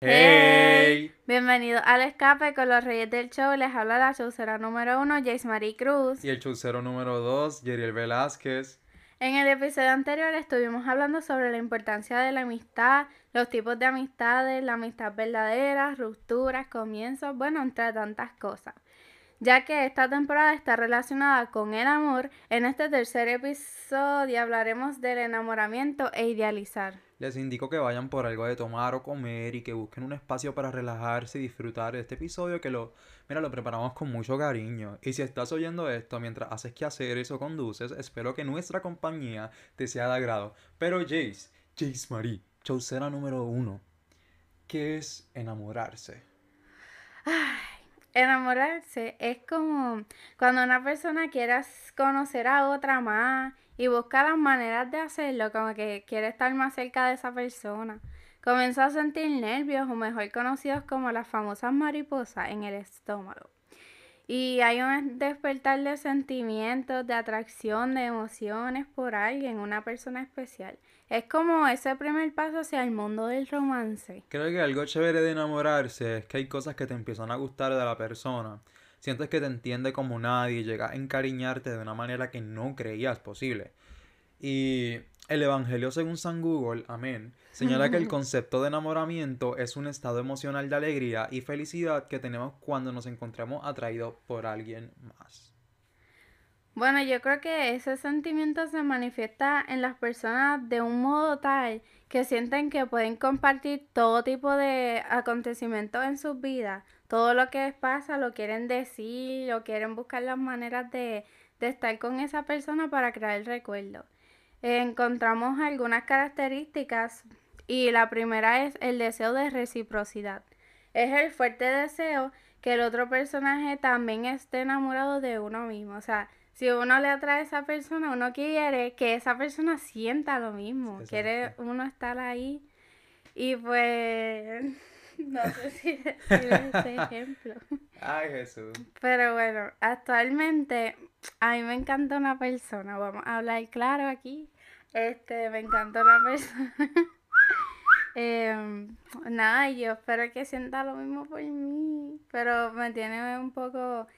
¡Hey! Bienvenido al escape con los reyes del show. Les habla la showcera número uno, Jace Marie Cruz. Y el chaucero número 2, Yeriel Velázquez. En el episodio anterior estuvimos hablando sobre la importancia de la amistad, los tipos de amistades, la amistad verdadera, rupturas, comienzos, bueno, entre tantas cosas. Ya que esta temporada está relacionada con el amor, en este tercer episodio hablaremos del enamoramiento e idealizar. Les indico que vayan por algo de tomar o comer y que busquen un espacio para relajarse y disfrutar de este episodio que lo, mira, lo preparamos con mucho cariño. Y si estás oyendo esto mientras haces que hacer eso conduces, espero que nuestra compañía te sea de agrado. Pero Jace, Jace Marie, chaucera número uno, ¿qué es enamorarse? Enamorarse es como cuando una persona quiere conocer a otra más y busca las maneras de hacerlo, como que quiere estar más cerca de esa persona. Comenzó a sentir nervios, o mejor conocidos como las famosas mariposas, en el estómago. Y hay un despertar de sentimientos, de atracción, de emociones por alguien, una persona especial. Es como ese primer paso hacia el mundo del romance. Creo que algo chévere de enamorarse es que hay cosas que te empiezan a gustar de la persona. Sientes que te entiende como nadie y llega a encariñarte de una manera que no creías posible. Y el Evangelio según San Google, amén, señala que el concepto de enamoramiento es un estado emocional de alegría y felicidad que tenemos cuando nos encontramos atraídos por alguien más. Bueno, yo creo que ese sentimiento se manifiesta en las personas de un modo tal que sienten que pueden compartir todo tipo de acontecimientos en sus vidas. Todo lo que les pasa lo quieren decir o quieren buscar las maneras de, de estar con esa persona para crear el recuerdo. encontramos algunas características y la primera es el deseo de reciprocidad. Es el fuerte deseo que el otro personaje también esté enamorado de uno mismo. O sea, si uno le atrae a esa persona, uno quiere que esa persona sienta lo mismo. Quiere uno estar ahí. Y pues, no sé si decir este ejemplo. Ay, Jesús. Pero bueno, actualmente a mí me encanta una persona. Vamos a hablar claro aquí. Este, me encanta una persona. Em, nada, yo espero que sienta lo mismo por mí. Pero me tiene un poco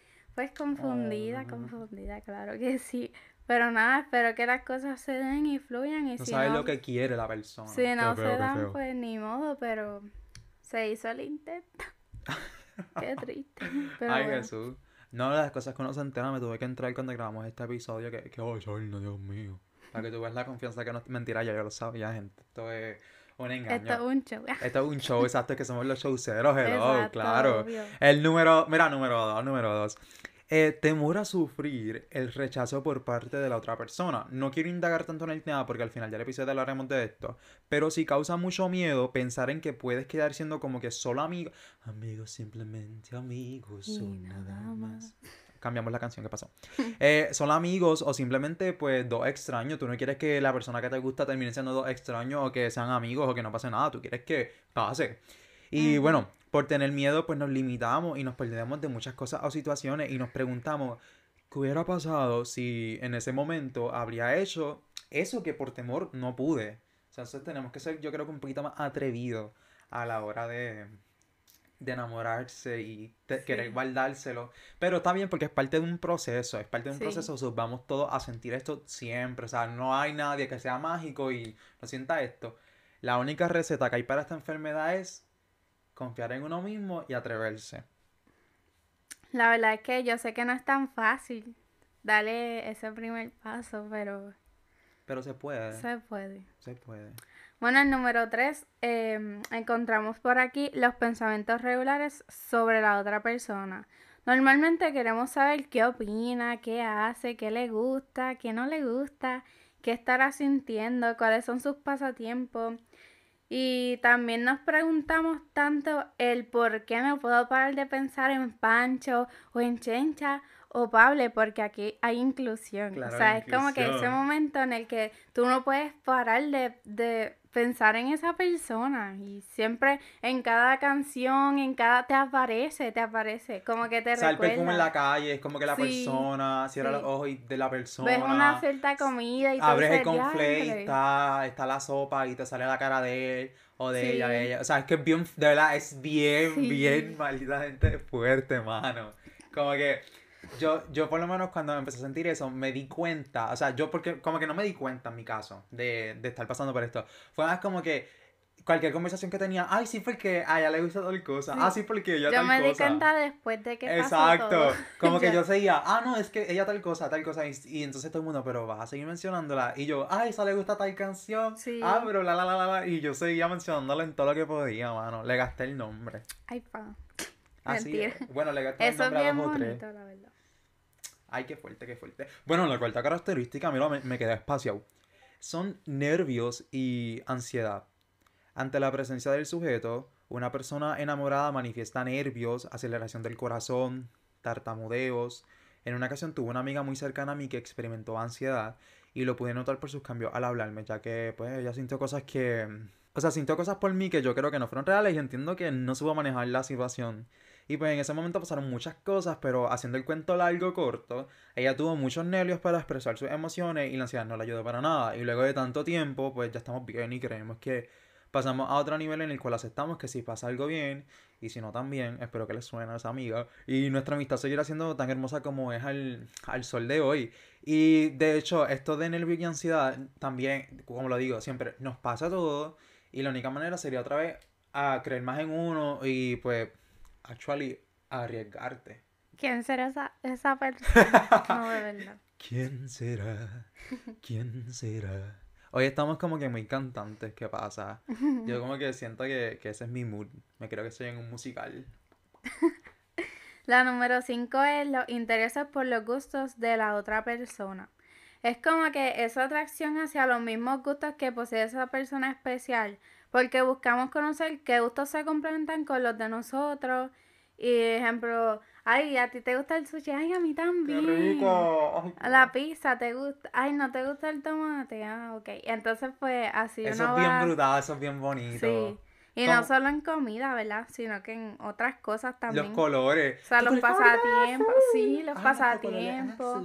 pues confundida, confundida, claro que sí. Pero nada, espero que las cosas se den y fluyan. Y No si sabes no, lo que quiere la persona. si no Qué se feo, dan, pues ni modo, pero se hizo el intento. Qué triste. Pero Ay, bueno. Jesús. No, las cosas que uno se entera, me tuve que entrar cuando grabamos este episodio. Que, que oh, no, Dios mío. Para que tú veas la confianza que no es mentira, ya yo lo sabía, gente. Esto es un engaño. Esto es un show. Esto es un show, exacto, que somos los showceros, hello, Exacto, claro. obvio. El número, mira, número dos, número dos. Eh, temor a sufrir el rechazo por parte de la otra persona. No quiero indagar tanto en el tema porque al final del episodio hablaremos de esto. Pero sí causa mucho miedo pensar en que puedes quedar siendo como que solo amigos. Amigos, simplemente amigos. Son nada más. Cambiamos la canción, ¿qué pasó? Eh, son amigos o simplemente pues dos extraños. Tú no quieres que la persona que te gusta termine siendo dos extraños o que sean amigos o que no pase nada. Tú quieres que pase. Y bueno, por tener miedo pues nos limitamos y nos perdemos de muchas cosas o situaciones y nos preguntamos, ¿qué hubiera pasado si en ese momento habría hecho eso que por temor no pude? O sea, entonces tenemos que ser yo creo que un poquito más atrevidos a la hora de, de enamorarse y Sí. querer guardárselo. Pero está bien porque es parte de un proceso, es parte de un Sí. proceso, so, vamos todos a sentir esto siempre. O sea, no hay nadie que sea mágico y no sienta esto. La única receta que hay para esta enfermedad es confiar en uno mismo y atreverse. La verdad es que yo sé que no es tan fácil darle ese primer paso, pero Pero se puede, se puede. se puede. Bueno, el número 3, encontramos por aquí los pensamientos regulares sobre la otra persona. Normalmente queremos saber qué opina, qué hace, qué le gusta, qué no le gusta, qué estará sintiendo, cuáles son sus pasatiempos. Y también nos preguntamos tanto el por qué no puedo parar de pensar en Pancho o en Chencha o Pable, porque aquí hay inclusión. Claro, o sea, hay es como que ese momento en el que tú no puedes parar de, de pensar en esa persona y siempre en cada canción, en cada te aparece, te aparece, como que te O sea, el recuerda. perfume en la calle, es como que la Sí, persona, cierra sí. los ojos y de la persona. Ves una cierta comida y Abres el dices, conflate y está, está la sopa y te sale la cara de él o de ella, Sí. de ella. O sea, es que es bien, de verdad, es bien, bien maldita gente fuerte, mano. Como que yo, yo por lo menos cuando me empecé a sentir eso, me di cuenta, o sea, yo porque como que no me di cuenta en mi caso de, de estar pasando por esto. Fue más como que cualquier conversación que tenía, ay, sí, porque a ella le gusta tal cosa, Sí. ah, sí, porque ella Yo tal me di cosa. cuenta después de que pasó Exacto, todo. como que yo seguía, ah, no, es que ella tal cosa, tal cosa, y, y entonces todo el mundo, pero vas a seguir mencionándola, y yo, ah, esa le gusta tal canción, Sí. ah, pero la, la, la, la, la, y yo seguía mencionándola en todo lo que podía, mano, le gasté el nombre, Ay, pa. así, Mentira. bueno, le gasté el es nombre a bien dos tres, bonito, la verdad. Ay, qué fuerte, qué fuerte, bueno, la cuarta característica, mira, me, me quedé espaciado, son nervios y ansiedad, ante la presencia del sujeto, una persona enamorada manifiesta nervios, aceleración del corazón, tartamudeos. En una ocasión tuve una amiga muy cercana a mí que experimentó ansiedad y lo pude notar por sus cambios al hablarme, ya que pues ella sintió cosas que... O sea, sintió cosas por mí que yo creo que no fueron reales y entiendo que no supo manejar la situación. Y pues en ese momento pasaron muchas cosas, pero haciendo el cuento largo corto, ella tuvo muchos nervios para expresar sus emociones y la ansiedad no le ayudó para nada. Y luego de tanto tiempo, pues ya estamos bien y creemos que pasamos a otro nivel en el cual aceptamos que si pasa algo bien y si no también, espero que les suene a esa amiga. Y nuestra amistad seguirá siendo tan hermosa como es al, al sol de hoy. Y de hecho, esto de nervio y ansiedad también, como lo digo, siempre nos pasa todo. Y la única manera sería otra vez a creer más en uno y pues, actually, arriesgarte. ¿Quién será esa, esa persona? No, de verdad. ¿Quién será? ¿Quién será? Hoy estamos como que muy cantantes, ¿qué pasa? Yo como que siento que, que ese es mi mood. Me creo que estoy en un musical. La número 5 es los intereses por los gustos de la otra persona. Es como que esa atracción hacia los mismos gustos que posee esa persona especial, porque buscamos conocer qué gustos se complementan con los de nosotros. Y ejemplo, ay, a ti te gusta el sushi, ay, a mí ¡Qué también. rico! Ay, A la pizza te gusta, ay, no te gusta el tomate, ah, ok. Entonces, pues así Eso uno es bien va. brutal, eso es bien bonito. Sí. Y no solo en comida, ¿verdad? Sino que en otras cosas también. Los colores. O sea, ¿Tu los pasatiempos, sí, los Ah, pasatiempos.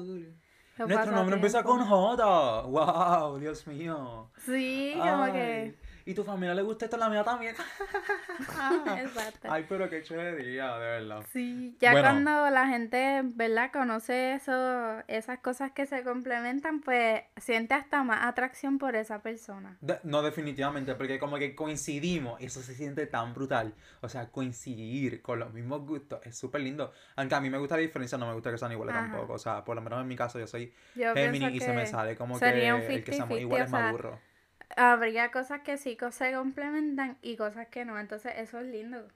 Nuestro nombre empieza con. J. ¡Wow! Dios mío. Sí, como Ay, que. Y tu familia le gusta esto, la mía también. Exacto. Ay, pero qué chévería, de verdad. Sí, ya Bueno. cuando la gente, ¿verdad? Conoce eso, esas cosas que se complementan, pues siente hasta más atracción por esa persona. De- no, definitivamente, porque como que coincidimos, eso se siente tan brutal. O sea, coincidir con los mismos gustos es súper lindo. Aunque a mí me gusta la diferencia, no me gusta que sean iguales Ajá. tampoco. O sea, por lo menos en mi caso, yo soy Gemini y se me sale como que el que seamos 50-50, iguales o me sea, aburro. Habría cosas que sí se complementan y cosas que no. Entonces, eso es lindo.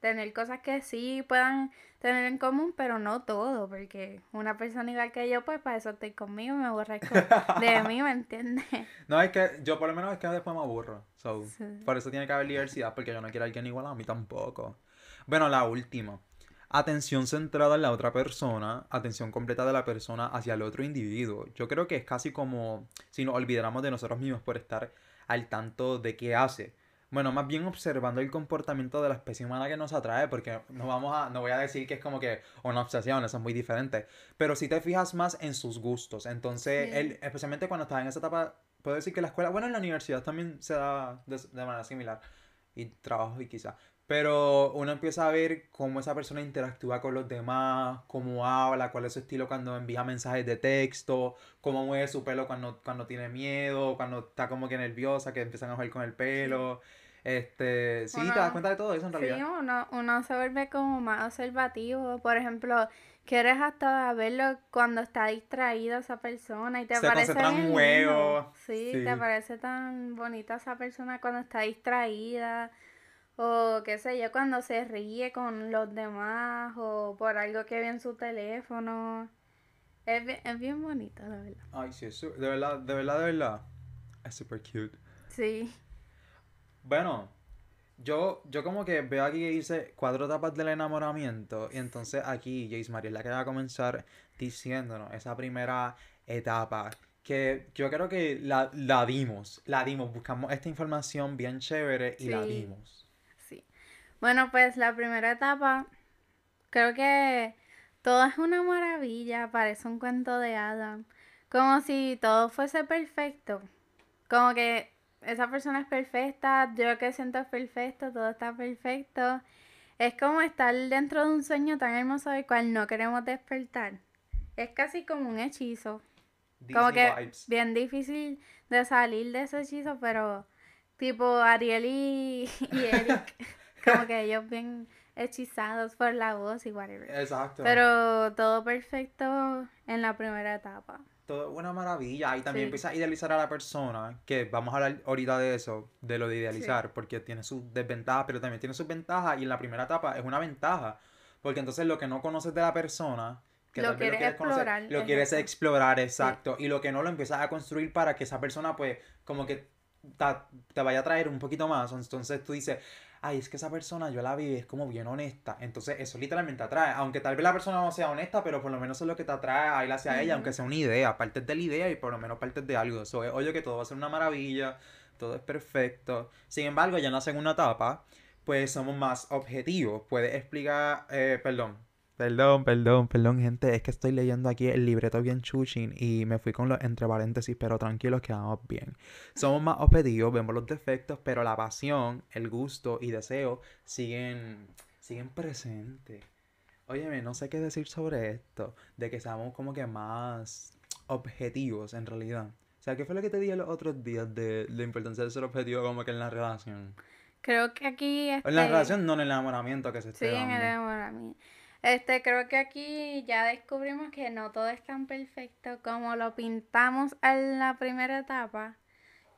Tener cosas que sí puedan tener en común, pero no todo, porque una persona igual que yo, pues para eso estoy conmigo, me aborrezco de mí, ¿me entiendes? No, es que yo por lo menos es que después me aburro. So, Sí. Por eso tiene que haber diversidad, porque yo no quiero a alguien igual a mí tampoco. Bueno, la última. Atención centrada en la otra persona, atención completa de la persona hacia el otro individuo. Yo creo que es casi como si nos olvidáramos de nosotros mismos por estar al tanto de qué hace. Bueno, más bien observando el comportamiento de la especie humana que nos atrae, porque no vamos a, no voy a decir que es como que una obsesión, eso es muy diferente. Pero si te fijas más en sus gustos. Entonces, Sí. él, especialmente cuando estás en esa etapa, puedo decir que la escuela, bueno, en la universidad también se da de, de manera similar. Y trabajo y quizá. Pero uno empieza a ver cómo esa persona interactúa con los demás, cómo habla, cuál es su estilo cuando envía mensajes de texto, cómo mueve su pelo cuando, cuando tiene miedo, cuando está como que nerviosa, que empiezan a jugar con el pelo. Este, sí, te das cuenta de todo eso en Sí, realidad. uno, uno se vuelve como más observativo. Por ejemplo, quieres hasta verlo cuando está distraída esa persona y te Se parece juegos, Sí, sí. te parece tan bonita esa persona cuando está distraída. O qué sé yo, cuando se ríe con los demás o por algo que ve en su teléfono. Es bien, es bien bonito, la verdad. Ay, sí, es su- de verdad, de verdad, de verdad. Es super cute. Sí. Bueno, Yo, yo como que veo aquí que dice cuatro etapas del enamoramiento. Y entonces aquí Jace María es la que va a comenzar diciéndonos esa primera etapa. Que yo creo que la, la dimos. La dimos. Buscamos esta información bien chévere y la dimos. Bueno, pues la primera etapa, creo que todo es una maravilla, parece un cuento de Adam. Como si todo fuese perfecto. Como que esa persona es perfecta, yo que siento es perfecto, todo está perfecto. Es como estar dentro de un sueño tan hermoso del cual no queremos despertar. Es casi como un hechizo. Como que vibes. bien difícil de salir de ese hechizo, pero tipo Ariel y, y Eric, como que ellos bien hechizados por la voz y whatever. Exacto. Pero todo perfecto en la primera etapa. Todo es una maravilla. Y también Sí. empieza a idealizar a la persona, que vamos a hablar ahorita de eso, de lo de idealizar, porque tiene sus desventajas, pero también tiene sus ventajas. Y en la primera etapa es una ventaja, porque entonces lo que no conoces de la persona, que Lo tal vez quieres explorar, lo quieres explorar, exacto. Y lo que no lo empiezas a construir para que esa persona, pues, como que ta- te vaya a traer un poquito más. Entonces tú dices, ay, es que esa persona yo la vi, es como bien honesta. Entonces eso literalmente atrae. Aunque tal vez la persona no sea honesta, pero por lo menos eso es lo que te atrae a ir hacia ella, aunque sea una idea. Partes de la idea y por lo menos partes de algo. Eso es obvio que todo va a ser una maravilla, todo es perfecto. Sin embargo, ya en la segunda etapa, pues somos más objetivos. Puedes explicar, eh, perdón. Perdón, perdón, perdón, gente. Es que estoy leyendo aquí el libreto bien chuchin y me fui con los entre paréntesis, pero tranquilos que vamos bien. Somos más objetivos, vemos los defectos, pero la pasión, el gusto y deseo siguen, siguen presentes. Óyeme, no sé qué decir sobre esto, de que seamos como que más objetivos en realidad. O sea, ¿qué fue lo que te dije los otros días de la importancia de ser objetivo como que en la relación? Creo que aquí O en la este, relación, no en el enamoramiento que se Sí, esté en el enamoramiento. Este, creo que aquí ya descubrimos que no todo es tan perfecto como lo pintamos en la primera etapa.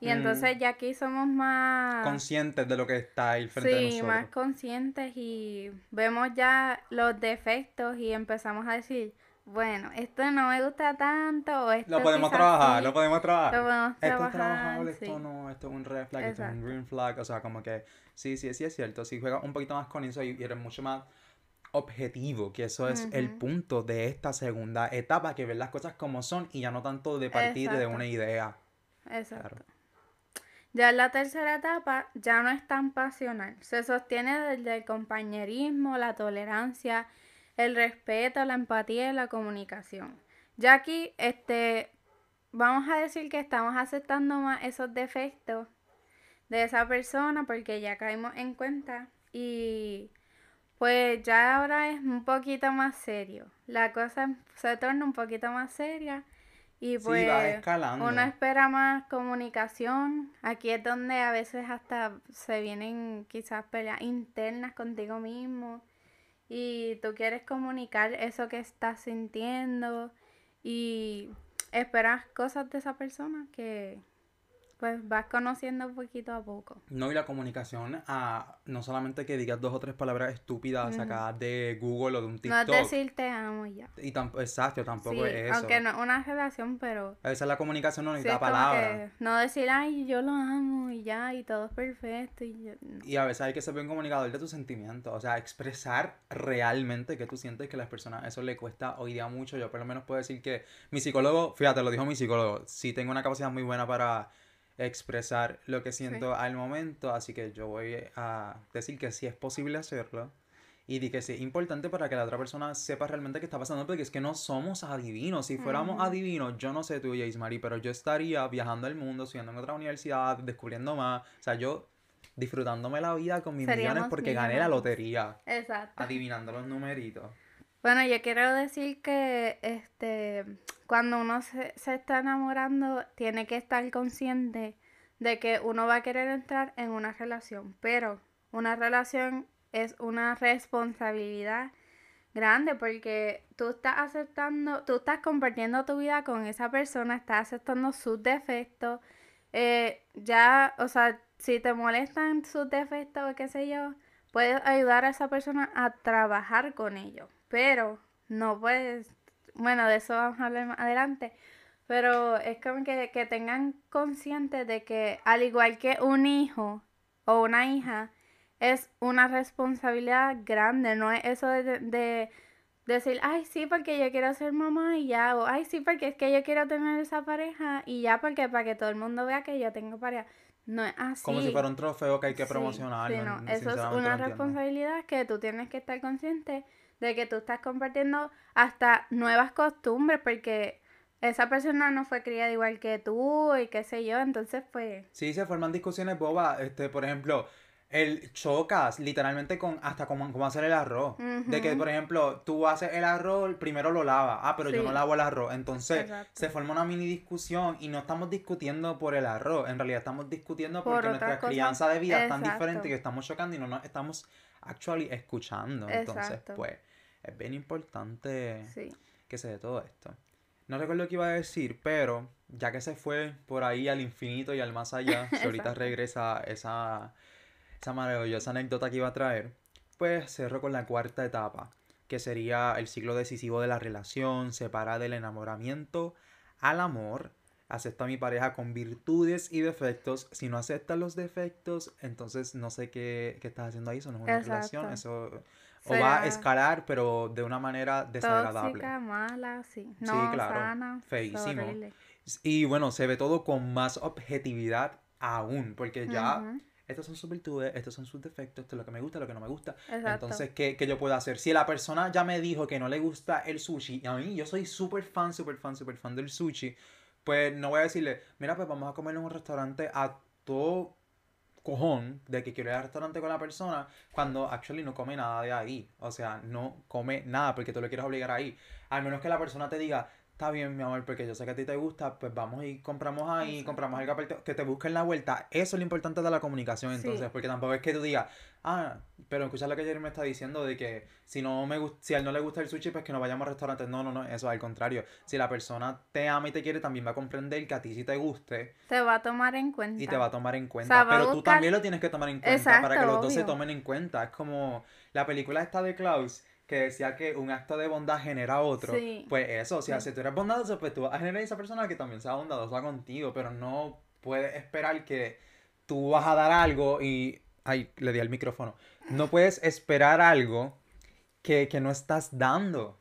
Y Mm. entonces ya aquí somos más, Conscientes de lo que está ahí frente a sí, nosotros. más conscientes y vemos ya los defectos y empezamos a decir, bueno, esto no me gusta tanto o esto Lo podemos trabajar, sí, lo podemos trabajar. lo podemos Esto es trabajar, trabajable, sí. esto no, esto es un red flag, esto es un green flag, o sea, como que sí, sí, sí es cierto, si juegas un poquito más con eso y y eres mucho más objetivo, que eso es el punto de esta segunda etapa, que ver las cosas como son y ya no tanto de partir de una idea. Exacto. Claro. Ya en la tercera etapa ya no es tan pasional. Se sostiene desde el compañerismo, la tolerancia, el respeto, la empatía y la comunicación. Ya aquí, este, vamos a decir que estamos aceptando más esos defectos de esa persona porque ya caímos en cuenta y pues ya ahora es un poquito más serio. La cosa se torna un poquito más seria y Sí, pues va escalando. uno espera más comunicación. Aquí es donde a veces hasta se vienen quizás peleas internas contigo mismo. Y tú quieres comunicar eso que estás sintiendo. Y esperas cosas de esa persona que pues vas conociendo poquito a poco. No, y la comunicación, ah, no solamente que digas dos o tres palabras estúpidas Ujú. sacadas de Google o de un No es TikTok. decir te amo y ya. Y tampoco, exacto, tampoco Sí, es eso. aunque no es una relación, pero A veces la comunicación no sí necesita es como palabras. no decir, ay, yo lo amo y ya, y todo es perfecto y yo- no. Y a veces hay que ser un comunicador de tus sentimientos, o sea, expresar realmente que tú sientes que a las personas eso le cuesta hoy día mucho. Yo por lo menos puedo decir que mi psicólogo, fíjate, lo dijo mi psicólogo, sí tengo una capacidad muy buena para expresar lo que siento al momento, así que yo voy a decir que sí es posible hacerlo. Y di que sí es importante para que la otra persona sepa realmente qué está pasando, porque es que no somos adivinos. Si fuéramos adivinos, yo no sé tú, Jace Marie, pero yo estaría viajando el mundo, estudiando en otra universidad, descubriendo más. O sea, yo disfrutándome la vida con mis millones Seríamos porque gané la lotería, Exacto. adivinando los numeritos. Bueno, yo quiero decir que este cuando uno se, se está enamorando, tiene que estar consciente de que uno va a querer entrar en una relación, pero una relación es una responsabilidad grande porque tú estás aceptando, tú estás compartiendo tu vida con esa persona, estás aceptando sus defectos, eh, ya, o sea, si te molestan sus defectos o qué sé yo, puedes ayudar a esa persona a trabajar con ellos, pero no puedes, bueno, de eso vamos a hablar más adelante, pero es como que, que tengan consciente de que al igual que un hijo o una hija, es una responsabilidad grande, no es eso de, de decir, ay, sí, porque yo quiero ser mamá y ya, o ay, sí, porque es que yo quiero tener esa pareja y ya, porque para que todo el mundo vea que yo tengo pareja. No es así. Como si fuera un trofeo que hay que promocionar. Sí, no, eso es una responsabilidad que tú tienes que estar consciente de que tú estás compartiendo hasta nuevas costumbres, porque esa persona no fue criada igual que tú y qué sé yo, entonces pues... Sí, se forman discusiones bobas, este, por ejemplo, el chocas literalmente con hasta cómo, hacer el arroz. De que, por ejemplo, tú haces el arroz, primero lo lavas. Ah, pero yo no lavo el arroz. Entonces se forma una mini discusión y no estamos discutiendo por el arroz. En realidad estamos discutiendo porque nuestra crianza de vida es tan diferente que estamos chocando y no nos estamos actually escuchando. Entonces, pues, es bien importante que se dé todo esto. No recuerdo qué iba a decir, pero ya que se fue por ahí al infinito y al más allá, si ahorita regresa esa esa maravillosa anécdota que iba a traer, pues cerro con la cuarta etapa, que sería el ciclo decisivo de la relación, separa del enamoramiento al amor, acepta a mi pareja con virtudes y defectos. Si no aceptas los defectos, entonces no sé qué, qué estás haciendo ahí, eso no es una relación, eso o va a escalar, pero de una manera desagradable. Tóxica, mala, sí. No, sí, claro. feísimo. Y bueno, se ve todo con más objetividad aún, porque ya estas son sus virtudes, estos son sus defectos, esto es lo que me gusta, lo que no me gusta. Entonces, ¿qué, ¿qué, yo puedo hacer? Si la persona ya me dijo que no le gusta el sushi, y a mí yo soy súper fan, súper fan, súper fan del sushi, pues no voy a decirle, mira, pues vamos a comer en un restaurante a todo cojón de que quiero ir al restaurante con la persona cuando actually no come nada de ahí. O sea, no come nada porque tú le quieres obligar ahí. Al menos que la persona te diga, está bien, mi amor, porque yo sé que a ti te gusta, pues vamos y compramos ahí, compramos el que te busquen la vuelta. Eso es lo importante de la comunicación, entonces, porque tampoco es que tú digas, ah, pero escucha lo que ayer me está diciendo de que si no me gusta, si a él no le gusta el sushi, pues que no vayamos a restaurantes. No, no, no, eso al contrario. Si la persona te ama y te quiere, también va a comprender que a ti sí te guste. Te va a tomar en cuenta. Y te va a tomar en cuenta. pero tú también lo tienes que tomar en cuenta para que los dos se tomen en cuenta. Es como la película esta de Klaus que decía que un acto de bondad genera otro. Pues eso, o sea, si tú eres bondadoso, pues tú vas a generar a esa persona que también sea bondadosa contigo, pero no puedes esperar que tú vas a dar algo y... Ay, le di al micrófono. No puedes esperar algo que, no estás dando.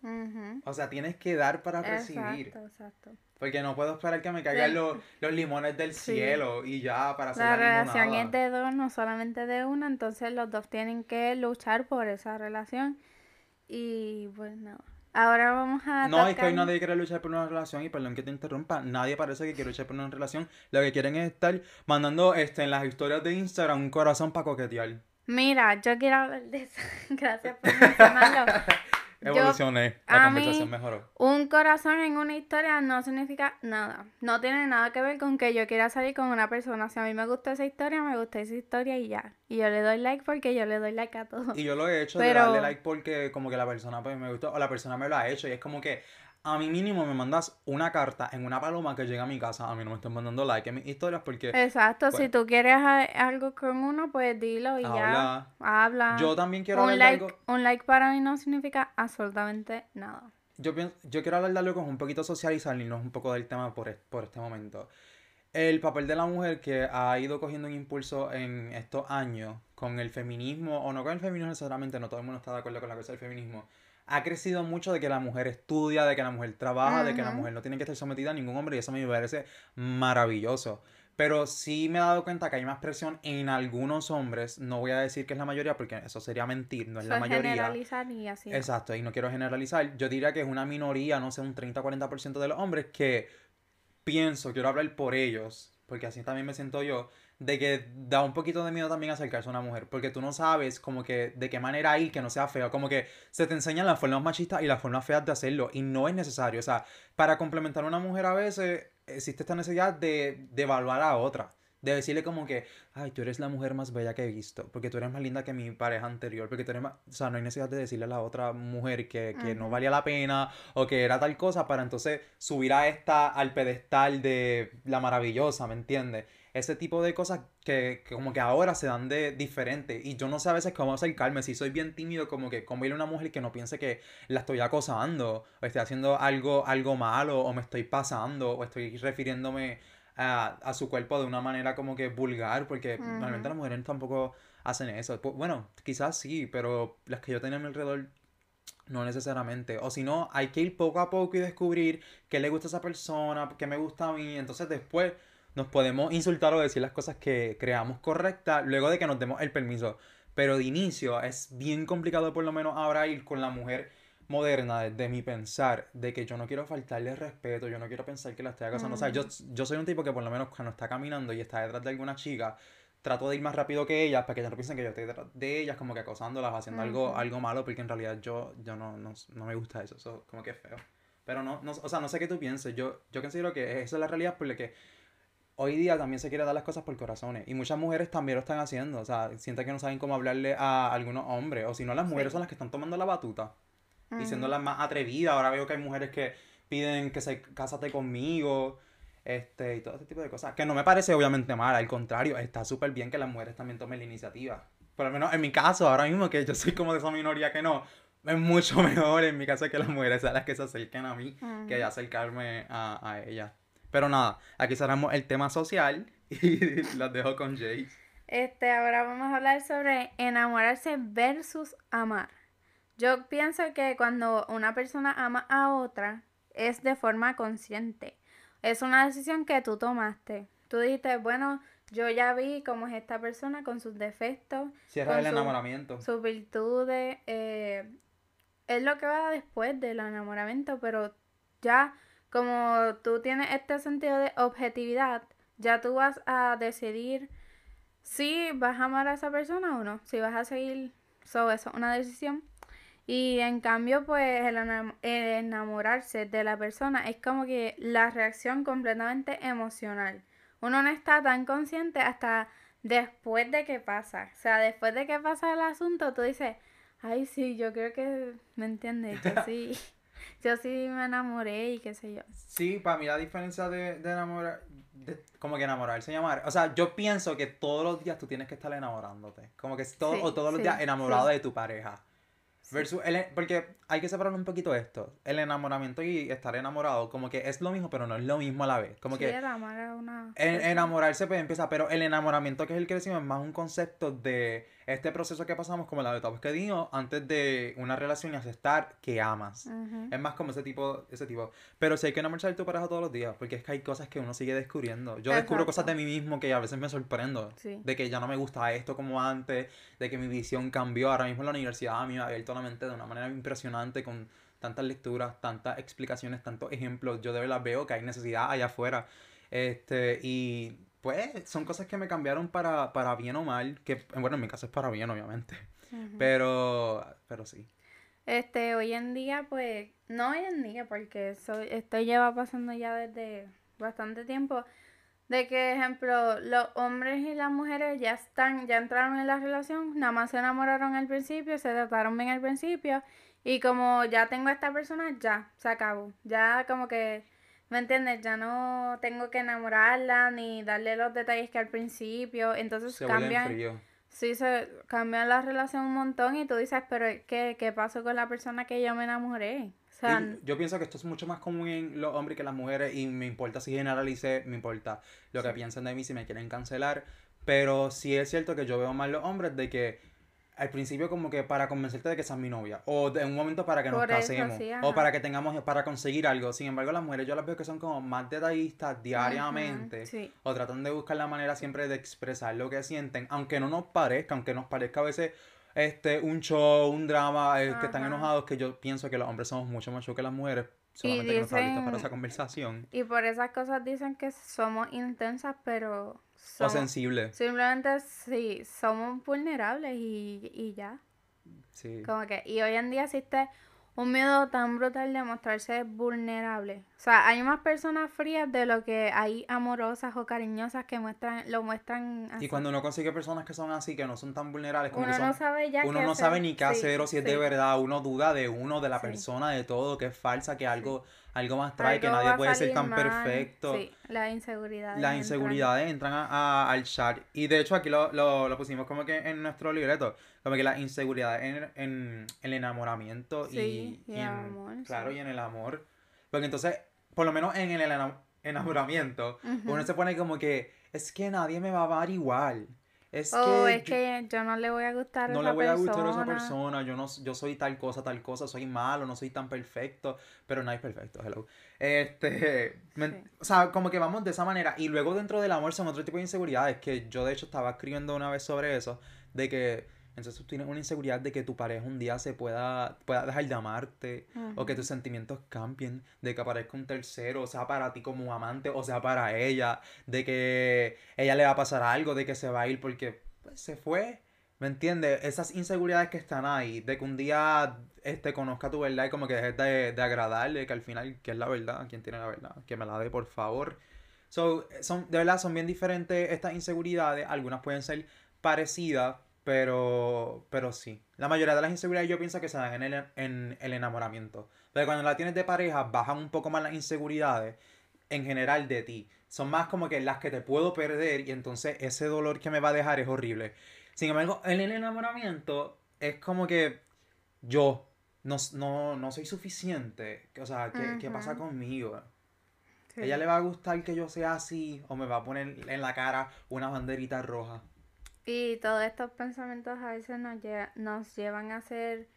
O sea, tienes que dar para recibir. Exacto, exacto. Porque no puedo esperar que me caigan los, limones del cielo y ya para hacer la, la relación es de dos, no solamente de uno, entonces los dos tienen que luchar por esa relación y bueno, ahora vamos a... No, es que hoy nadie quiere luchar por una relación y perdón que te interrumpa, nadie parece que quiere luchar por una relación. Lo que quieren es estar mandando este, en las historias de Instagram un corazón para coquetear. Mira, yo quiero hablar de eso. Gracias por mencionarlo. evolucioné, la conversación mejoró. Un corazón en una historia no significa nada. No tiene nada que ver con que yo quiera salir con una persona. Si a mí me gusta esa historia, me gusta esa historia y ya. Y yo le doy like porque yo le doy like a todo. Y yo lo he hecho de darle like porque como que la persona pues me gustó o la persona me lo ha hecho y es como que a mí mínimo me mandas una carta en una paloma que llega a mi casa. A mí no me están mandando like en mis historias porque... Exacto, si pues tú quieres algo con uno, pues dilo y ya. Habla. Yo también quiero un like, algo... Un like para mí no significa absolutamente nada. Yo, pienso, yo quiero hablar de algo con un poquito socializar y no un poco del tema por, por este momento. El papel de la mujer que ha ido cogiendo un impulso en estos años con el feminismo, o no con el feminismo necesariamente, no todo el mundo está de acuerdo con la cosa del feminismo, ha crecido mucho de que la mujer estudia, de que la mujer trabaja, de que la mujer no tiene que estar sometida a ningún hombre y eso me parece maravilloso. Pero sí me he dado cuenta que hay más presión en algunos hombres. No voy a decir que es la mayoría porque eso sería mentir, no es la mayoría. generalizar y así. Exacto, y no quiero generalizar. Yo diría que es una minoría, no sé, un 30-40% de los hombres que pienso, quiero hablar por ellos, porque así también me siento yo, de que da un poquito de miedo también acercarse a una mujer, porque tú no sabes como que de qué manera ir que no sea feo, como que se te enseñan las formas machistas y las formas feas de hacerlo y no es necesario, o sea, para complementar a una mujer a veces existe esta necesidad de, de evaluar a otra. De decirle como que, ay, tú eres la mujer más bella que he visto, porque tú eres más linda que mi pareja anterior, porque tú eres más... O sea, no hay necesidad de decirle a la otra mujer que, que no valía la pena o que era tal cosa para entonces subir a esta al pedestal de la maravillosa, ¿me entiendes? Ese tipo de cosas que, como que ahora se dan de diferente. Y yo no sé a veces cómo acercarme. Si soy bien tímido, como que como ir a una mujer que no piense que la estoy acosando, o estoy haciendo algo, algo malo, o me estoy pasando, o estoy refiriéndome a, a su cuerpo de una manera como que vulgar, porque normalmente las mujeres tampoco hacen eso. Pu- Bueno, quizás sí, pero las que yo tenía a mi alrededor no necesariamente. O si no, hay que ir poco a poco y descubrir qué le gusta a esa persona, qué me gusta a mí. Entonces después nos podemos insultar o decir las cosas que creamos correctas luego de que nos demos el permiso. Pero de inicio es bien complicado por lo menos ahora ir con la mujer moderna desde mi pensar de que yo no quiero faltarle respeto, yo no quiero pensar que la estoy acosando. O sea, yo, yo soy un tipo que por lo menos cuando está caminando y está detrás de alguna chica, trato de ir más rápido que ellas para que ellas no piensen que yo estoy detrás de ellas como que acosándolas haciendo algo, algo malo porque en realidad yo, yo no, no, no me gusta eso, eso como que es feo. Pero no, no, o sea, no sé qué tú pienses, yo, yo considero que esa es la realidad por la que hoy día también se quiere dar las cosas por corazones y muchas mujeres también lo están haciendo, o sea, sienten que no saben cómo hablarle a algunos hombres o si no las mujeres Sí. son las que están tomando la batuta y siendo las más atrevidas. Ahora veo que hay mujeres que piden que se cásate conmigo, este, y todo este tipo de cosas. Que no me parece obviamente mal, al contrario, está súper bien que las mujeres también tomen la iniciativa. Por lo menos en mi caso, ahora mismo que yo soy como de esa minoría que no, es mucho mejor en mi caso que las mujeres sean las que se acerquen a mí que acercarme a, a ella. Pero nada, aquí cerramos el tema social y las dejo con Jay. Este, ahora vamos a hablar sobre enamorarse versus amar. Yo pienso que cuando una persona ama a otra es de forma consciente. Es una decisión que tú tomaste. Tú dijiste, bueno, yo ya vi cómo es esta persona con sus defectos, Cierra Con el su- enamoramiento. sus virtudes. eh, es lo que va después del enamoramiento, pero ya como tú tienes este sentido de objetividad, ya tú vas a decidir si vas a amar a esa persona o no, si vas a seguir, so, eso es una decisión. Y en cambio, pues el, enam- el enamorarse de la persona es como que la reacción completamente emocional. Uno no está tan consciente hasta después de que pasa. O sea, después de que pasa el asunto, tú dices, ay, sí, yo creo que, ¿me entiendes? Yo sí, yo sí me enamoré y qué sé yo. Sí, para mí la diferencia de, de enamorar, de- como que enamorarse y amar, o sea, yo pienso que todos los días tú tienes que estar enamorándote, como que todo, Sí, o todos los sí, días enamorado sí. de tu pareja. Versus el, porque hay que separar un poquito esto, el enamoramiento y estar enamorado, como que es lo mismo, pero no es lo mismo a la vez, como Sí, que amar a una en- enamorarse pues empieza, pero el enamoramiento que es el que decimos es más un concepto de este proceso que pasamos como la etapa que digo antes de una relación y aceptar que amas. Ujú. Es más como ese tipo, ese tipo. Pero sí hay que enamorarse de tu pareja todos los días, porque es que hay cosas que uno sigue descubriendo. Yo descubro cosas de Exacto. mí mismo que a veces me sorprendo. Sí. De que ya no me gusta esto como antes, de que mi visión cambió. Ahora mismo en la universidad a mí me ha abierto la mente de una manera impresionante con tantas lecturas, tantas explicaciones, tantos ejemplos. Yo de verdad veo que hay necesidad allá afuera. Este, y pues son cosas que me cambiaron para, para bien o mal, que bueno, en mi caso es para bien, obviamente. Pero, pero sí. Este, hoy en día, pues, no hoy en día, porque eso, esto lleva pasando ya desde bastante tiempo, de que, ejemplo, los hombres y las mujeres ya están, ya entraron en la relación, nada más se enamoraron al principio, se trataron bien al principio, y como ya tengo a esta persona, ya, se acabó. Ya como que, ¿me entiendes? Ya no tengo que enamorarla ni darle los detalles que al principio, entonces Se cambian. frío. Sí, se cambia la relación un montón y tú dices, pero ¿qué, qué pasó con la persona que yo me enamoré? O sea, yo pienso que esto es mucho más común en los hombres que las mujeres y me importa si generalice, me importa lo que Sí. piensen de mí, si me quieren cancelar, pero sí es cierto que yo veo más los hombres de que al principio como que para convencerte de que seas mi novia o de un momento para que nos eso, casemos sí, o para que tengamos para conseguir algo. Sin embargo, las mujeres yo las veo que son como más detallistas diariamente sí, o tratan de buscar la manera siempre de expresar lo que sienten, aunque no nos parezca, aunque nos parezca a veces este un show, un drama, eh, que están enojados, que yo pienso que los hombres somos mucho más show que las mujeres, solamente que no para dicen- esa conversación. y por esas cosas dicen que somos intensas, pero O somos, sensible, simplemente sí, somos vulnerables y, y ya. sí. Como que, y hoy en día existe un miedo tan brutal de mostrarse vulnerable. O sea, hay más personas frías de lo que hay amorosas o cariñosas que muestran, lo muestran así. Y cuando uno consigue personas que son así, que no son tan vulnerables, como Uno que son no sabe ya uno no hacer. sabe ni qué Sí, hacer o si es de verdad, uno duda de uno, de la Sí. persona, de todo, que es falsa, que algo, algo más trae, que Algo nadie puede ser tan mal. perfecto. Sí, las inseguridades. Las entran. inseguridades entran a- a- al chat. Y de hecho aquí lo, lo, lo pusimos como que en nuestro libreto. Como que las inseguridades en, en el enamoramiento Sí, y, y y en, amor, claro, sí. y en el amor. Porque entonces, por lo menos en el, enam- enamoramiento, uno se pone como que es que nadie me va a amar igual. Es oh, que es que yo no le voy a gustar a no le voy a gustar a esa persona, yo no yo soy tal cosa, tal cosa, soy malo, no soy tan perfecto, pero no hay perfecto, hello. Este, o sea, como que vamos de esa manera y luego dentro del amor son otro tipo de inseguridades que yo de hecho estaba escribiendo una vez sobre eso, de que entonces tú tienes una inseguridad de que tu pareja un día se pueda, pueda dejar de amarte, o que tus sentimientos cambien, de que aparezca un tercero, o sea para ti como amante, o sea para ella, de que ella le va a pasar algo, de que se va a ir porque pues, se fue. ¿Me entiendes? Esas inseguridades que están ahí, de que un día este, conozca tu verdad y como que dejes de, de agradarle, que al final, que es la verdad, quién tiene la verdad, que me la dé por favor. So, son, de verdad, son bien diferentes estas inseguridades, algunas pueden ser parecidas, pero, pero sí. La mayoría de las inseguridades yo pienso que se dan en el, en el enamoramiento. Pero cuando la tienes de pareja, bajan un poco más las inseguridades en general de ti. Son más como que las que te puedo perder y entonces ese dolor que me va a dejar es horrible. Sin embargo, en el enamoramiento es como que yo no, no, soy suficiente. O sea, ¿qué, pasa conmigo? ¿Ella le va a gustar que yo sea así o me va a poner en la cara una banderita roja? Y todos estos pensamientos a veces nos, nos llevan a hacer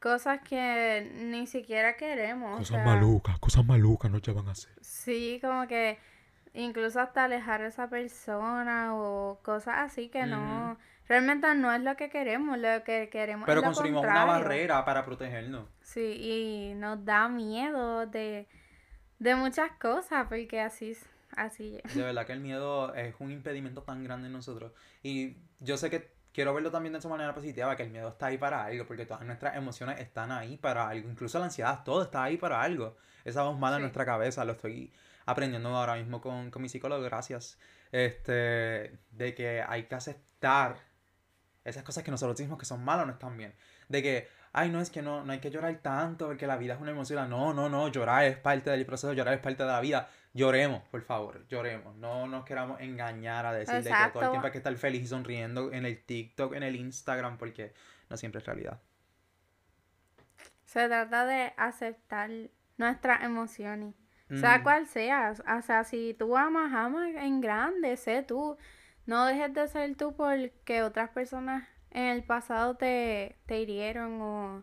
cosas que ni siquiera queremos. Cosas malucas, cosas malucas nos llevan a hacer. Sí, como que incluso hasta alejar a esa persona o cosas así que no, realmente no es lo que queremos, lo que queremos Pero construimos una barrera para protegernos. Sí, y nos da miedo de, de muchas cosas, porque así Así De verdad que el miedo es un impedimento tan grande en nosotros. Y yo sé que quiero verlo también de esa manera positiva, que el miedo está ahí para algo, porque todas nuestras emociones están ahí para algo. Incluso la ansiedad, todo está ahí para algo. Esa voz mala en nuestra cabeza, lo estoy aprendiendo ahora mismo con, con mi psicólogo, gracias. Este, de que hay que aceptar esas cosas que nosotros decimos que son malas no están bien. De que, ay, no, es que no, no hay que llorar tanto porque la vida es una emoción. No, no, no, llorar es parte del proceso, llorar es parte de la vida lloremos, por favor, lloremos. No nos queramos engañar a decir que todo el tiempo hay que estar feliz y sonriendo en el TikTok, en el Instagram, porque no siempre es realidad. Se trata de aceptar nuestras emociones. Sea cual sea. O sea, si tú amas, amas en grande, sé tú. No dejes de ser tú porque otras personas en el pasado te, te hirieron o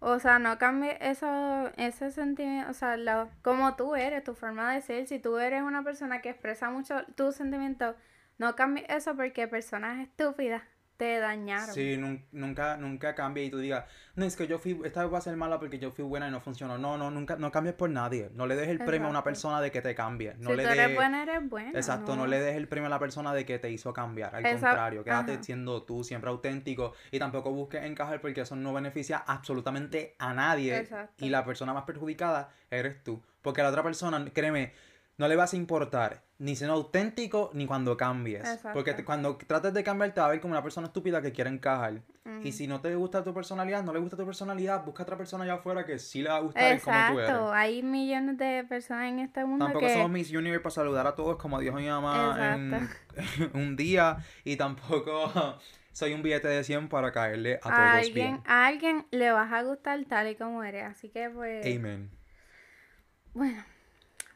o sea, no cambie eso, ese sentimiento, o sea, lo, como tú eres, tu forma de ser. Si tú eres una persona que expresa mucho tus sentimientos, no cambie eso porque personas estúpidas te dañaron. Sí, nunca, nunca cambie y tú digas, no, es que yo fui, esta vez va a ser mala porque yo fui buena y no funcionó. No, no, nunca, no cambies por nadie. No le des el premio a una persona de que te cambie. No si le tú eres buena, eres buena. Exacto, no. le des el premio a la persona de que te hizo cambiar. Al contrario, quédate siendo tú, siempre auténtico y tampoco busques encajar porque eso no beneficia absolutamente a nadie. Y la persona más perjudicada eres tú. Porque la otra persona, créeme, no le vas a importar ni siendo auténtico ni cuando cambies. Porque cuando trates de cambiar te va a ver como una persona estúpida que quiere encajar. Y si no te gusta tu personalidad, no le gusta tu personalidad, busca otra persona allá afuera que sí le va a gustar como tú eres. Hay millones de personas en este mundo tampoco somos Miss Universe para saludar a todos como dijo mi mamá en un día. Y tampoco soy un billete de 100 para caerle a, todos alguien, A alguien le vas a gustar tal y como eres. Así que pues... Amen. Bueno.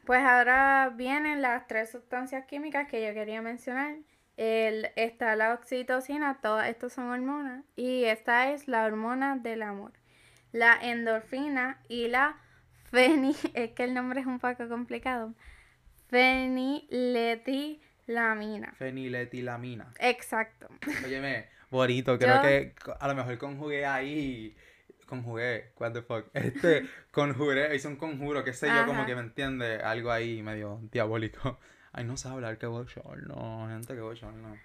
Pues ahora vienen las tres sustancias químicas que yo quería mencionar. El, está la oxitocina, todas estas son hormonas. Y esta es la hormona del amor. La endorfina y la feni... Es que el nombre es un poco complicado. Feniletilamina. Feniletilamina. Exacto. Óyeme, bonito. Creo que a lo mejor conjugué ahí conjugué, what the fuck, este, conjuré, hice un conjuro, qué sé yo, como que me entiende, algo ahí medio diabólico. Ay, no sé hablar, que no gente, que no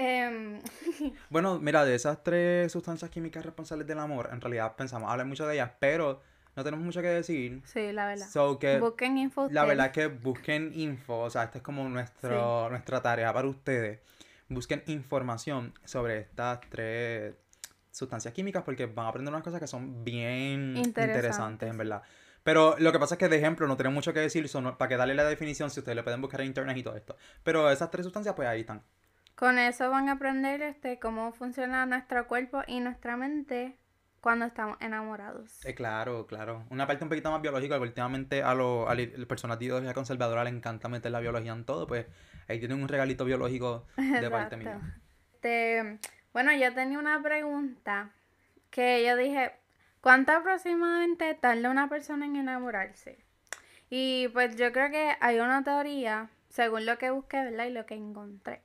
em, bueno, mira, de esas tres sustancias químicas responsables del amor, en realidad pensamos hablar mucho de ellas, pero no tenemos mucho que decir. Sí, la verdad. que busquen info. La verdad es que busquen info, o sea, esta es como nuestro, nuestra tarea para ustedes. Busquen información sobre estas tres sustancias químicas porque van a aprender unas cosas que son bien interesantes, en verdad. Pero lo que pasa es que, de ejemplo, no tenemos mucho que decir son, para que darle la definición si ustedes le pueden buscar en internet y todo esto. Pero esas tres sustancias, pues ahí están. Con eso van a aprender este cómo funciona nuestro cuerpo y nuestra mente cuando estamos enamorados. Eh, claro, claro. Una parte un poquito más biológica, porque últimamente a los a las personas de ideología conservadora le encanta meter la biología en todo, pues ahí tienen un regalito biológico de parte mía. Este, bueno, yo tenía una pregunta que yo dije, ¿cuánto aproximadamente tarda una persona en enamorarse? Y pues yo creo que hay una teoría, según lo que busqué, ¿verdad? Y lo que encontré,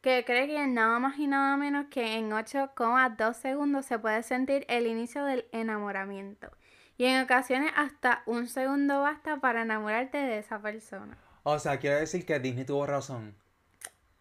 que cree que nada más y nada menos que en 8,2 segundos se puede sentir el inicio del enamoramiento. Y en ocasiones hasta un segundo basta para enamorarte de esa persona. O sea, quiero decir que Disney tuvo razón.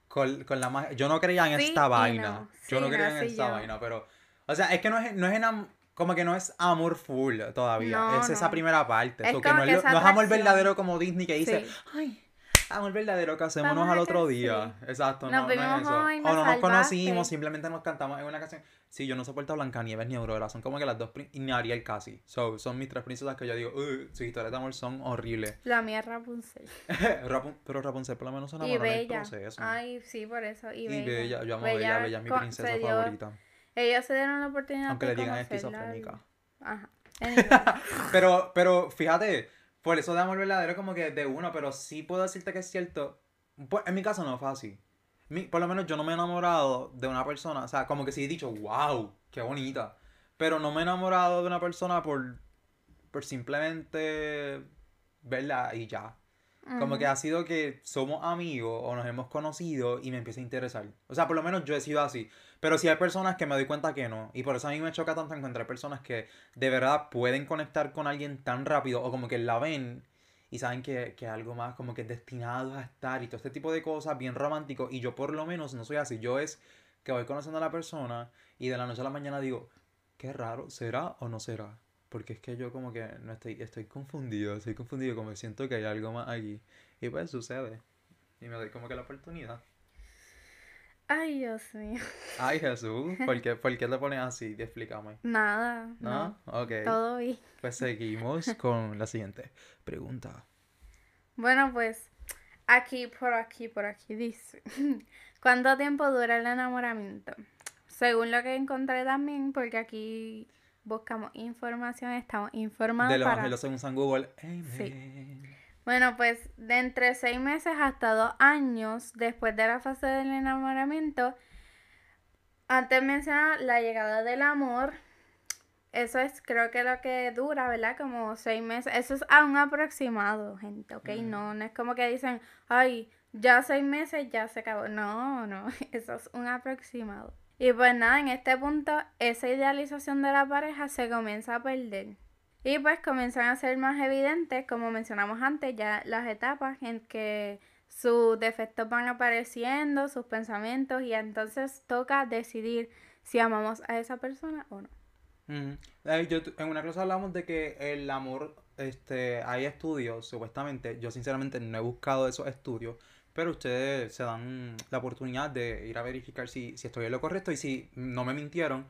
Con, con la magia. Yo no creía en Sí esta vaina. no. Yo Sí, no creía no, en sí, esta yo. vaina, pero. O sea, es que no es, no es enam- como que no es amor full todavía. Es esa primera parte. Es So, que como no, es, no es amor verdadero como Disney que dice, ay, amor verdadero que hacemos Vamos al otro día. Exacto, Nos no, no es eso. hoy, o no nos conocimos, simplemente nos cantamos en una canción. Sí, yo no soporto a Blancanieves ni Aurora, son como que las dos, y ni Ariel casi. So, son mis tres princesas que yo digo, "Ugh, sus historias de amor son horribles. La mía es Rapunzel. Rapun- pero Rapunzel por lo menos se Y enamoró en el Bella. proceso. Ay, sí, por eso. Y, Y Bella. Bella, yo amo a Bella, Bella es mi princesa dio- favorita. Ellos se dieron la oportunidad Aunque de le digan esquizofrénica. Ajá. Pero, pero fíjate, por eso de amor verdadero como que de uno, pero sí puedo decirte que es cierto. Pues, en mi caso no fue así. Mi- por lo menos yo no me he enamorado de una persona, o sea, como que sí he dicho, wow, qué bonita. Pero no me he enamorado de una persona por, por simplemente verla y ya. Como que ha sido que somos amigos o nos hemos conocido y me empieza a interesar. O sea, por lo menos yo he sido así. Pero sí hay personas que me doy cuenta que no. Y por eso a mí me choca tanto encontrar personas que de verdad pueden conectar con alguien tan rápido o como que la ven y saben que, que algo más como que es destinado a estar y todo este tipo de cosas bien romántico. Y yo por lo menos no soy así. Yo es que voy conociendo a la persona y de la noche a la mañana digo, qué raro, ¿será o no será? Porque es que yo como que no estoy, estoy confundido, estoy confundido, como siento que hay algo más aquí. Y pues sucede. Y me doy como que la oportunidad. Ay, Dios mío. Ay Jesús, ¿por qué, por qué te pones así? Explícame. Nada. ¿No? No. Ok. Todo bien. Pues seguimos con la siguiente pregunta. Bueno, pues aquí, por aquí, por aquí dice. ¿Cuánto tiempo dura el enamoramiento? Según lo que encontré también, porque aquí buscamos información, estamos informados Del para... Evangelio según San Google. Amen. Bueno, pues de entre seis meses hasta dos años después de la fase del enamoramiento, antes mencionaba la llegada del amor. Eso es, creo que lo que dura, ¿verdad? Como seis meses. Eso es a un aproximado, gente, ¿ok? No, no es como que dicen, ay, ya seis meses ya se acabó. No, no, eso es un aproximado. Y pues nada, en este punto, esa idealización de la pareja se comienza a perder. Y pues comienzan a ser más evidentes, como mencionamos antes, ya las etapas en que sus defectos van apareciendo, sus pensamientos, y entonces toca decidir si amamos a esa persona o no. Ujú. Eh, yo en una clase hablamos de que el amor, este, hay estudios, supuestamente. Yo sinceramente no he buscado esos estudios, pero ustedes se dan la oportunidad de ir a verificar si, si estoy en lo correcto y si no me mintieron.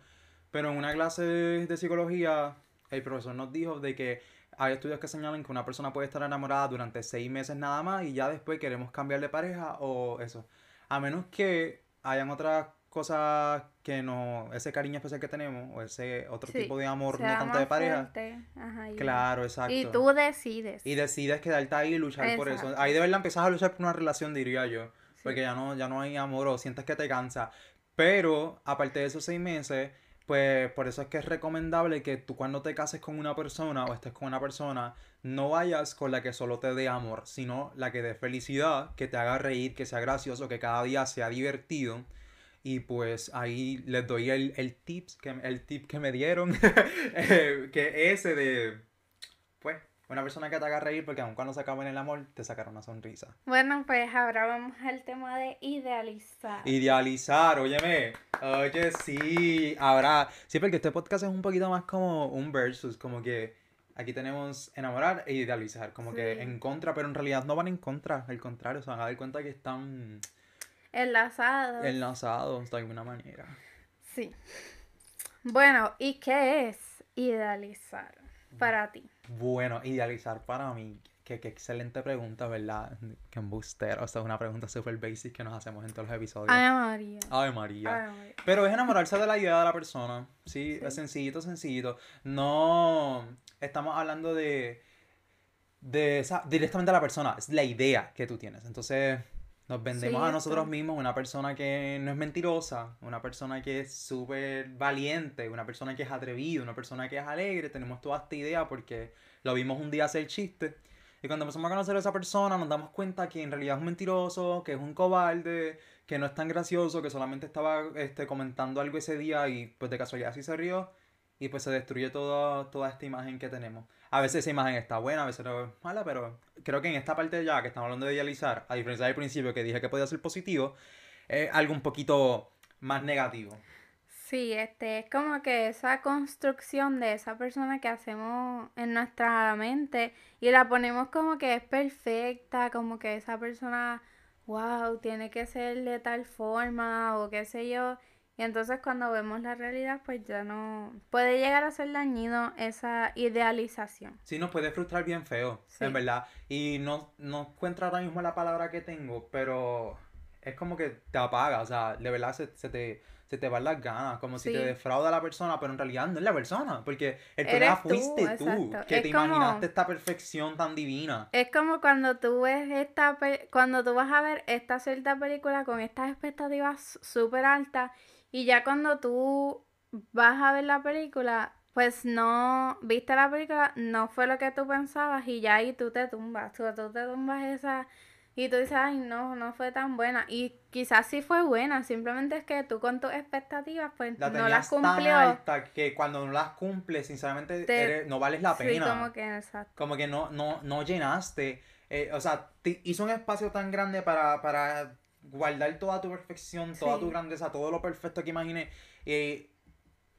Pero en una clase de psicología, el profesor nos dijo de que hay estudios que señalan que una persona puede estar enamorada durante seis meses nada más y ya después queremos cambiar de pareja o eso. A menos que hayan otras cosas que no, ese cariño especial que tenemos o ese otro Sí, tipo de amor no tanto de pareja. ajá, Claro, exacto. Y tú decides. Y decides quedarte ahí y luchar por eso. Ahí de verdad empiezas a luchar por una relación, diría yo. Sí. Porque ya no, ya no hay amor o sientes que te cansa. Pero, aparte de esos seis meses, pues por eso es que es recomendable que tú cuando te cases con una persona o estés con una persona, no vayas con la que solo te dé amor, sino la que dé felicidad, que te haga reír, que sea gracioso, que cada día sea divertido. Y pues ahí les doy el, el tips que, el tip que me dieron, eh, que ese de, una persona que te haga reír porque aun cuando se acabe en el amor, te sacará una sonrisa. Bueno, pues ahora vamos al tema de idealizar. Idealizar, óyeme. Oye, sí. Ahora, sí, porque este podcast es un poquito más como un versus, como que aquí tenemos enamorar e idealizar, como que en contra, pero en realidad no van en contra, al contrario, se van a dar cuenta que están Enlazados. enlazados de alguna manera. Sí. Bueno, ¿y qué es idealizar para ti? Bueno, idealizar para mí, qué, excelente pregunta, ¿verdad? Qué embustero. O sea, es una pregunta súper basic que nos hacemos en todos los episodios. Ay, María. Ay, María. Ay, María. Pero es enamorarse de la idea de la persona. Sí, es sencillito, sencillito. No estamos hablando de, de esa, directamente a la persona, es la idea que tú tienes. Entonces, nos vendemos Sí, a nosotros esto. mismos una persona que no es mentirosa, una persona que es súper valiente, una persona que es atrevida, una persona que es alegre. Tenemos toda esta idea porque lo vimos un día hacer chiste. Y cuando empezamos a conocer a esa persona, nos damos cuenta que en realidad es un mentiroso, que es un cobarde, que no es tan gracioso, que solamente estaba este, comentando algo ese día y pues de casualidad sí se rió. Y pues se destruye toda, esta imagen que tenemos. A veces esa imagen está buena, a veces es mala, pero creo que en esta parte ya que estamos hablando de idealizar, a diferencia del principio que dije que podía ser positivo, es algo un poquito más negativo. Sí, este es como que esa construcción de esa persona que hacemos en nuestra mente y la ponemos como que es perfecta, como que esa persona, wow, tiene que ser de tal forma o qué sé yo. Y entonces cuando vemos la realidad, pues ya no puede llegar a ser dañino esa idealización. Sí, nos puede frustrar bien feo, Sí. en verdad. Y no, no encuentro ahora mismo la palabra que tengo, pero es como que te apaga, o sea, de verdad se, se te, se te van las ganas, como si te defrauda la persona, pero en realidad no es la persona, porque el problema fuiste tú, que Es te como- imaginaste esta perfección tan divina. Es como cuando tú ves esta, cuando tú vas a ver esta cierta película con estas expectativas súper altas y ya cuando tú vas a ver la película, pues no, viste la película, no fue lo que tú pensabas y ya ahí tú te tumbas, tú, tú te tumbas esa y tú dices, ay no, no fue tan buena y quizás sí fue buena, simplemente es que tú con tus expectativas pues La no las tenías tan cumplió. alta que cuando no las cumples, sinceramente, Te- eres- no vales la Sí, pena. como que exacto. Como que no, no, no llenaste. eh, o sea, te hizo un espacio tan grande para, para guardar toda tu perfección, toda Sí. tu grandeza, todo lo perfecto que imaginé. Y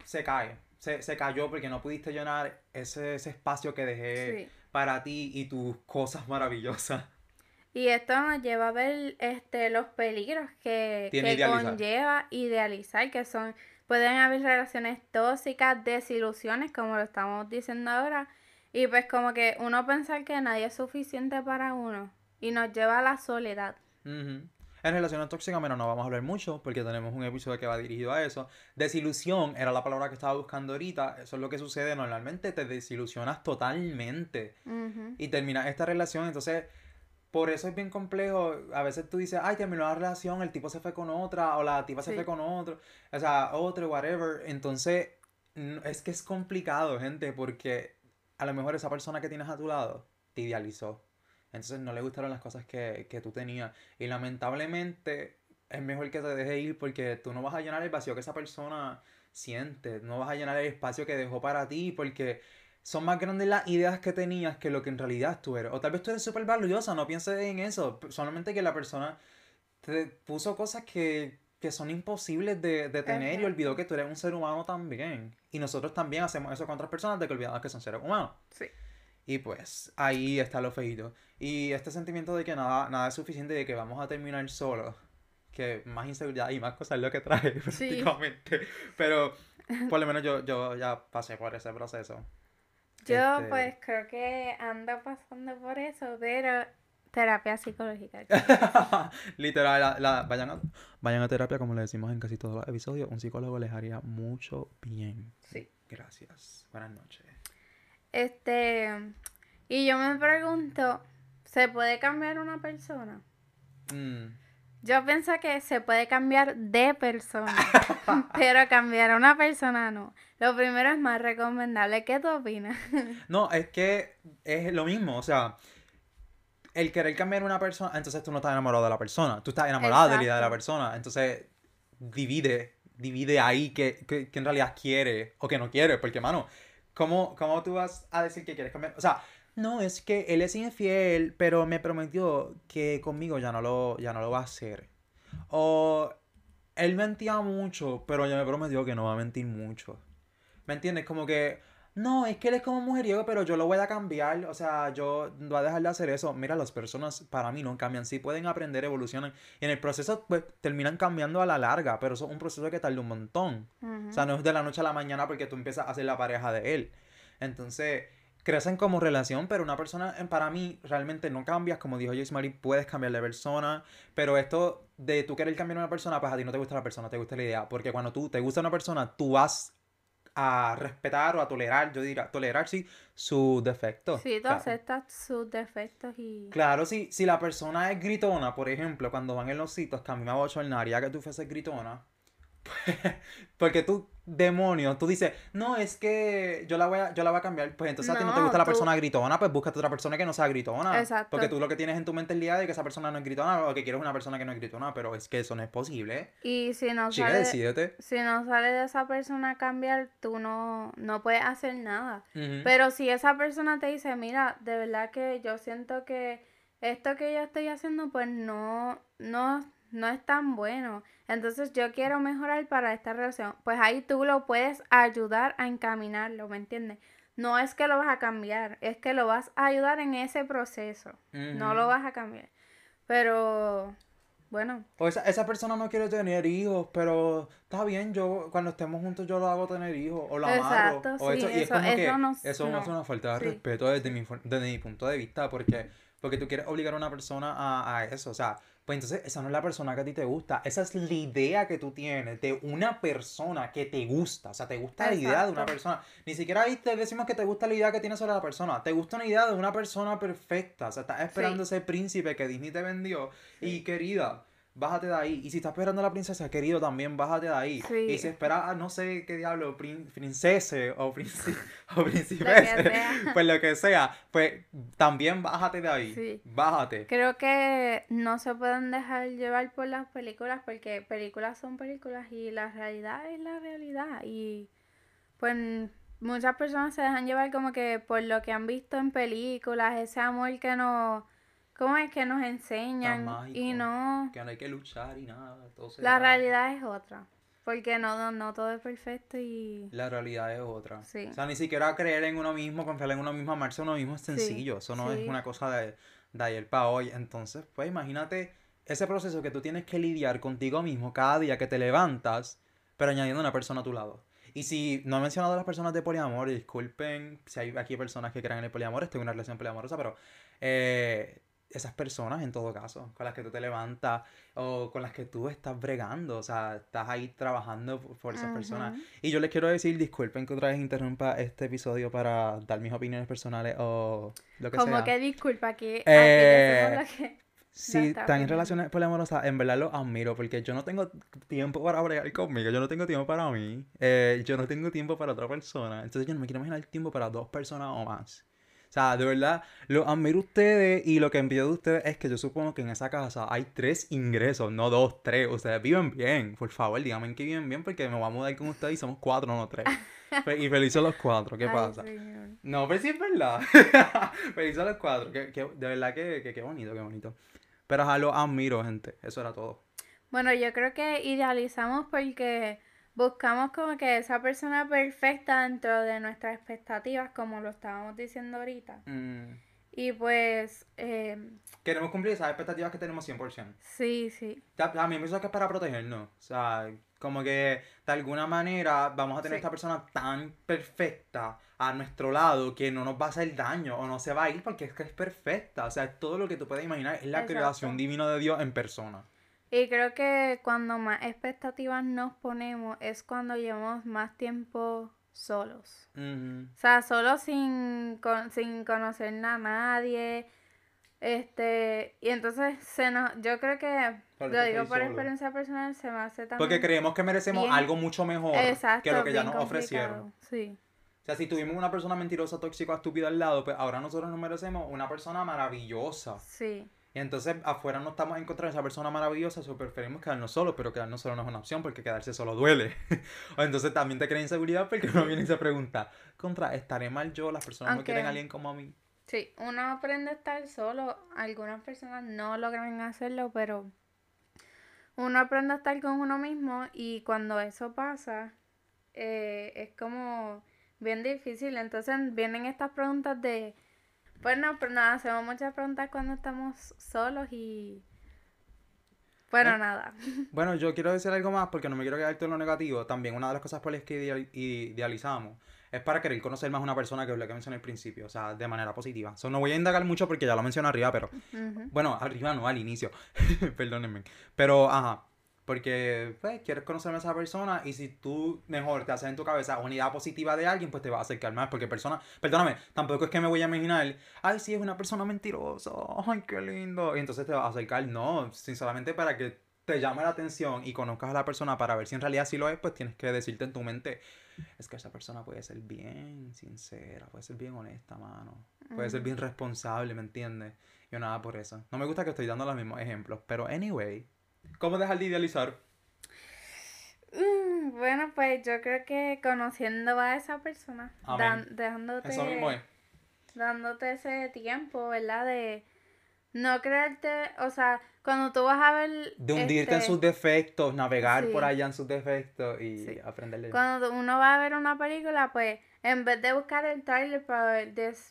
se cae. Se, se cayó porque no pudiste llenar ese, ese espacio que dejé Sí. para ti y tus cosas maravillosas. Y esto nos lleva a ver este, los peligros que, Tiene que idealizar. conlleva idealizar, que son, pueden haber relaciones tóxicas, desilusiones, como lo estamos diciendo ahora, y pues como que uno pensar que nadie es suficiente para uno, y nos lleva a la soledad. Ujú. En relaciones tóxicas, bueno, no vamos a hablar mucho porque tenemos un episodio que va dirigido a eso. Desilusión era la palabra que estaba buscando ahorita. Eso es lo que sucede normalmente. Te desilusionas totalmente. Y terminas esta relación. Entonces, por eso es bien complejo. A veces tú dices, ay, terminó la relación, el tipo se fue con otra, o la tipa se Sí. fue con otro, o sea, otro, whatever. Entonces, es que es complicado, gente, porque a lo mejor esa persona que tienes a tu lado te idealizó. Entonces, no le gustaron las cosas que, que tú tenías. Y lamentablemente, es mejor que te deje ir porque tú no vas a llenar el vacío que esa persona siente. No vas a llenar el espacio que dejó para ti porque son más grandes las ideas que tenías que lo que en realidad tú eres. O tal vez tú eres súper valiosa, no pienses en eso. Solamente que la persona te puso cosas que, que son imposibles de, de tener y olvidó que tú eres un ser humano también. Y nosotros también hacemos eso con otras personas de que olvidamos que son seres humanos. Sí. Y pues ahí está lo feito. Y este sentimiento de que nada, nada es suficiente, de que vamos a terminar solos. Que más inseguridad y más cosas es lo que trae Sí. prácticamente. Pero por lo menos yo, yo ya pasé por ese proceso. Yo Este- pues creo que ando pasando por eso, pero terapia psicológica. Literal, la, la- vayan, a, vayan a terapia como le decimos en casi todos los episodios. Un psicólogo les haría mucho bien. Sí. Gracias. Buenas noches. Este, y yo me pregunto, ¿se puede cambiar una persona? Mm. Yo pienso que se puede cambiar de persona, pero cambiar a una persona no. Lo primero es más recomendable. ¿Qué tú opinas? No, es que es lo mismo, o sea, el querer cambiar una persona, entonces tú no estás enamorado de la persona, tú estás enamorado de la idea de la persona, entonces divide, divide ahí que, que, que en realidad quiere o que no quiere, porque mano, ¿cómo, ¿cómo tú vas a decir que quieres cambiar? O sea, no, es que él es infiel, pero me prometió que conmigo ya no lo, ya no lo va a hacer. O él mentía mucho, pero ya me prometió que no va a mentir mucho. ¿Me entiendes? Como que, no, es que él es como mujeriego, pero yo lo voy a cambiar. O sea, yo voy a dejar de hacer eso. Mira, las personas para mí no cambian. Sí pueden aprender, evolucionan. Y en el proceso, pues, terminan cambiando a la larga. Pero eso es un proceso que tarda un montón. O sea, no es de la noche a la mañana porque tú empiezas a ser la pareja de él. Entonces, crecen como relación, pero una persona, eh, para mí, realmente no cambias, como dijo Marie, puedes cambiar de persona, pero esto de tú querer cambiar a una persona, pues a ti no te gusta la persona, te gusta la idea, porque cuando tú te gusta una persona, tú vas a respetar o a tolerar, yo diría, tolerar sí, sus defectos. Sí, tú aceptas sus defectos y... Claro, si, si la persona es gritona, por ejemplo, cuando van en los sitios, que a mí me va a ya que tú fueses gritona, porque tú, demonio, tú dices, no, es que yo la voy a, yo la voy a cambiar. Pues entonces a ti no te gusta la persona gritona, pues búscate otra persona que no sea gritona. Exacto. Porque tú lo que tienes en tu mente el día de que esa persona no es gritona o que quieres una persona que no es gritona, pero es que eso no es posible. Y si no sale, si no sale de esa persona a cambiar, tú no, no puedes hacer nada. Pero si esa persona te dice, mira, de verdad que yo siento que esto que yo estoy haciendo, pues no, no no es tan bueno. Entonces yo quiero mejorar para esta relación. Pues ahí tú lo puedes ayudar a encaminarlo, ¿me entiendes? No es que lo vas a cambiar, es que lo vas a ayudar en ese proceso. No lo vas a cambiar. Pero bueno. O esa, esa, persona no quiere tener hijos, pero está bien, yo cuando estemos juntos yo lo hago tener hijos, o lo amarro. o eso, y es como que eso no, es una falta de respeto desde mi, desde mi punto de vista, porque, porque tú quieres obligar a una persona a, a eso, o sea, pues entonces esa no es la persona que a ti te gusta. Esa es la idea que tú tienes de una persona que te gusta. O sea, te gusta la idea de una persona. Ni siquiera ahí te decimos que te gusta la idea que tienes sobre la persona. Te gusta una idea de una persona perfecta. O sea, estás esperando ese príncipe que Disney te vendió. Y querida, bájate de ahí. Y si estás esperando a la princesa, querido, también bájate de ahí. Y si esperas no sé qué diablo, princesa o, príncipe, o pues lo que sea, pues también bájate de ahí. Bájate. Creo que no se pueden dejar llevar por las películas porque películas son películas y la realidad es la realidad. Y pues muchas personas se dejan llevar como que por lo que han visto en películas, ese amor que no ¿Cómo es que nos enseñan? y no... Que no hay que luchar y nada. la realidad es otra. Porque no, no, todo es perfecto y... La realidad es otra. Sí. O sea, ni siquiera creer en uno mismo, confiar en uno mismo, amarse a uno mismo es sencillo. Eso no es una cosa de, de ayer para hoy. Entonces, pues imagínate ese proceso que tú tienes que lidiar contigo mismo cada día que te levantas, pero añadiendo una persona a tu lado. Y si no he mencionado a las personas de poliamor, disculpen si hay aquí personas que creen en el poliamor, estoy en una relación poliamorosa, pero eh, esas personas en todo caso, con las que tú te levantas o con las que tú estás bregando, o sea, estás ahí trabajando por esas personas. Y yo les quiero decir, disculpen que otra vez interrumpa este episodio para dar mis opiniones personales o lo que sea. Como que disculpa, que eh, lo que... Si están en relaciones poliamorosas, en verdad lo admiro porque yo no tengo tiempo para bregar conmigo, yo no tengo tiempo para mí, eh, yo no tengo tiempo para otra persona, entonces yo no me quiero imaginar tiempo para dos personas o más. O sea, de verdad, lo admiro ustedes y lo que envío de ustedes es que yo supongo que en esa casa hay tres ingresos, no dos, tres. Ustedes viven bien. Por favor, díganme que viven bien porque me voy a mudar con ustedes y somos cuatro, no tres. y felices los cuatro, ¿qué pasa? No, pero sí es verdad. felices los cuatro. Que, de verdad que, que, bonito, qué bonito. Pero ajá, lo admiro, gente. Eso era todo. Bueno, yo creo que idealizamos porque buscamos como que esa persona perfecta dentro de nuestras expectativas, como lo estábamos diciendo ahorita. Mm. Y pues... Eh, Queremos cumplir esas expectativas que tenemos 100%. Sí, sí. A mí me que es para protegernos. O sea, como que de alguna manera vamos a tener esta persona tan perfecta a nuestro lado que no nos va a hacer daño o no se va a ir porque es que es perfecta. O sea, todo lo que tú puedes imaginar es la creación divina de Dios en persona. Y creo que cuando más expectativas nos ponemos es cuando llevamos más tiempo solos. O sea, solos sin, sin conocer a nadie. Este, y entonces se nos, yo creo que, lo digo por experiencia personal, se me hace también. Porque creemos que merecemos algo mucho mejor que lo que ya nos ofrecieron. Sí. O sea, si tuvimos una persona mentirosa, tóxica, estúpida al lado, pues ahora nosotros nos merecemos una persona maravillosa. Sí. Y entonces afuera no estamos encontrando esa persona maravillosa, o preferimos quedarnos solos, pero quedarnos solo no es una opción porque quedarse solo duele. o entonces también te crea inseguridad porque uno viene y se pregunta, contra, ¿estaré mal yo? Las personas no quieren a alguien como a mí. Sí, uno aprende a estar solo, algunas personas no logran hacerlo, pero uno aprende a estar con uno mismo y cuando eso pasa, eh, es como bien difícil. Entonces vienen estas preguntas de bueno, pero nada, hacemos muchas preguntas cuando estamos solos y Bueno, nada. Bueno, yo quiero decir algo más porque no me quiero quedar todo en lo negativo. También una de las cosas por las que ideal- idealizamos es para querer conocer más a una persona que es lo que mencioné al principio, o sea, de manera positiva. So, no voy a indagar mucho porque ya lo mencioné arriba, pero bueno, arriba no, al inicio. Perdónenme. Pero, ajá. Porque, pues, quieres conocer a esa persona y si tú mejor te haces en tu cabeza una idea positiva de alguien, pues te vas a acercar más. Porque persona, perdóname, tampoco es que me voy a imaginar, ay, sí, es una persona mentirosa, ay, qué lindo. Y entonces te vas a acercar. No, sinceramente para que te llame la atención y conozcas a la persona para ver si en realidad sí lo es, pues tienes que decirte en tu mente, es que esa persona puede ser bien sincera, puede ser bien honesta, mano. Puede ser bien responsable, ¿me entiendes? Yo nada por eso. No me gusta que estoy dando los mismos ejemplos, pero anyway, ¿cómo dejar de idealizar? Mm, bueno, pues yo creo que conociendo a esa persona, dan- dejándote, Eso mismo es. dándote ese tiempo, ¿verdad? De no creerte, o sea, cuando tú vas a ver... De hundirte en este, sus defectos, navegar por allá en sus defectos y Sí. aprenderle. Cuando uno va a ver una película, pues en vez de buscar el trailer para,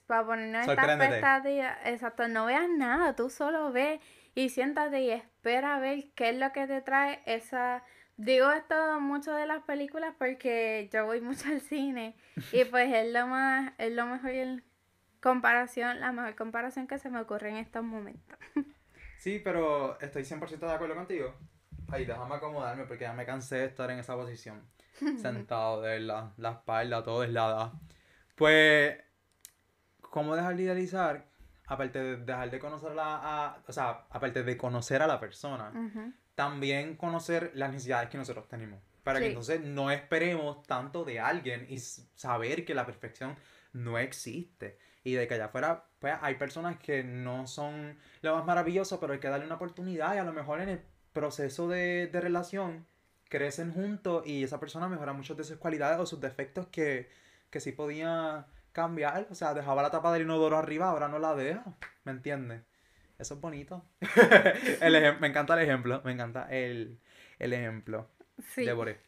para ponernos esta Sorpréndete. expectativa, exacto, no veas nada, tú solo ve y siéntate y espera a ver qué es lo que te trae esa... Digo esto mucho de las películas porque yo voy mucho al cine y pues es lo más, es lo mejor en comparación, la mejor comparación que se me ocurre en estos momentos. Sí, pero estoy 100% de acuerdo contigo. Ay, déjame acomodarme porque ya me cansé de estar en esa posición. Sentado, de la, la espalda, todo deslada. Pues, ¿cómo dejar de idealizar? Aparte de dejar de conocerla a... O sea, aparte de conocer a la persona, también conocer las necesidades que nosotros tenemos. Para que entonces no esperemos tanto de alguien y saber que la perfección no existe. Y de que allá afuera, pues hay personas que no son lo más maravilloso, pero hay que darle una oportunidad y a lo mejor en el proceso de, de relación crecen juntos y esa persona mejora muchas de sus cualidades o sus defectos que, que sí podía cambiar. O sea, dejaba la tapa del inodoro arriba, ahora no la deja. ¿Me entiendes? Eso es bonito. El me encanta el ejemplo, me encanta el, el ejemplo. Sí. Devoré.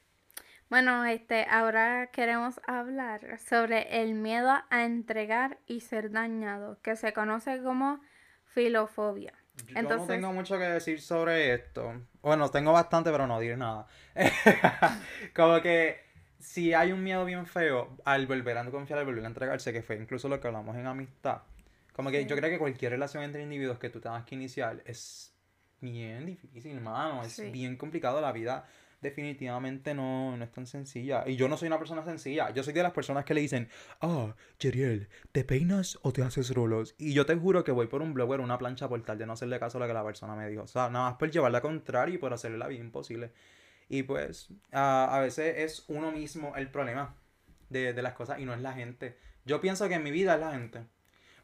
Bueno, este, ahora queremos hablar sobre el miedo a entregar y ser dañado, que se conoce como filofobia. Yo no Entonces- tengo mucho que decir sobre esto. Bueno, tengo bastante, pero no diré nada. Como que si hay un miedo bien feo al volver a confiar, al volver a entregarse, que fue incluso lo que hablamos en amistad. Como que Sí. yo creo que cualquier relación entre individuos que tú tengas que iniciar es bien difícil, hermano. Es Sí. bien complicado. La vida definitivamente no, no es tan sencilla. Y yo no soy una persona sencilla. Yo soy de las personas que le dicen, ah, Jeriel, ¿te peinas o te haces rolos? Y yo te juro que voy por un blogger, una plancha por tal de no hacerle caso a lo que la persona me dijo. O sea, nada más por llevarla contraria y por hacerle la vida imposible. Y pues, a, a veces es uno mismo el problema de, de las cosas y no es la gente. Yo pienso que en mi vida es la gente.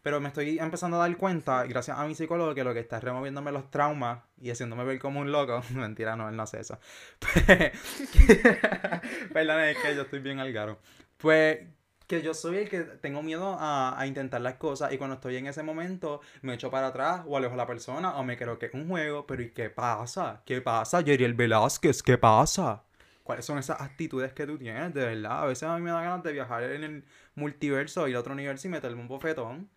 Pero me estoy empezando a dar cuenta, gracias a mi psicólogo, que lo que está removiéndome los traumas y haciéndome ver como un loco. Mentira, no, él no hace eso. Perdón, es que yo estoy bien al garo. Pues que yo soy el que tengo miedo a, a intentar las cosas y cuando estoy en ese momento me echo para atrás o alejo a la persona o me creo que es un juego, pero ¿y qué pasa? ¿Qué pasa, Yeriel Velázquez? ¿Qué pasa? ¿Cuáles son esas actitudes que tú tienes? De verdad, a veces a mí me da ganas de viajar en el multiverso, ir a otro universo y meterme un bofetón.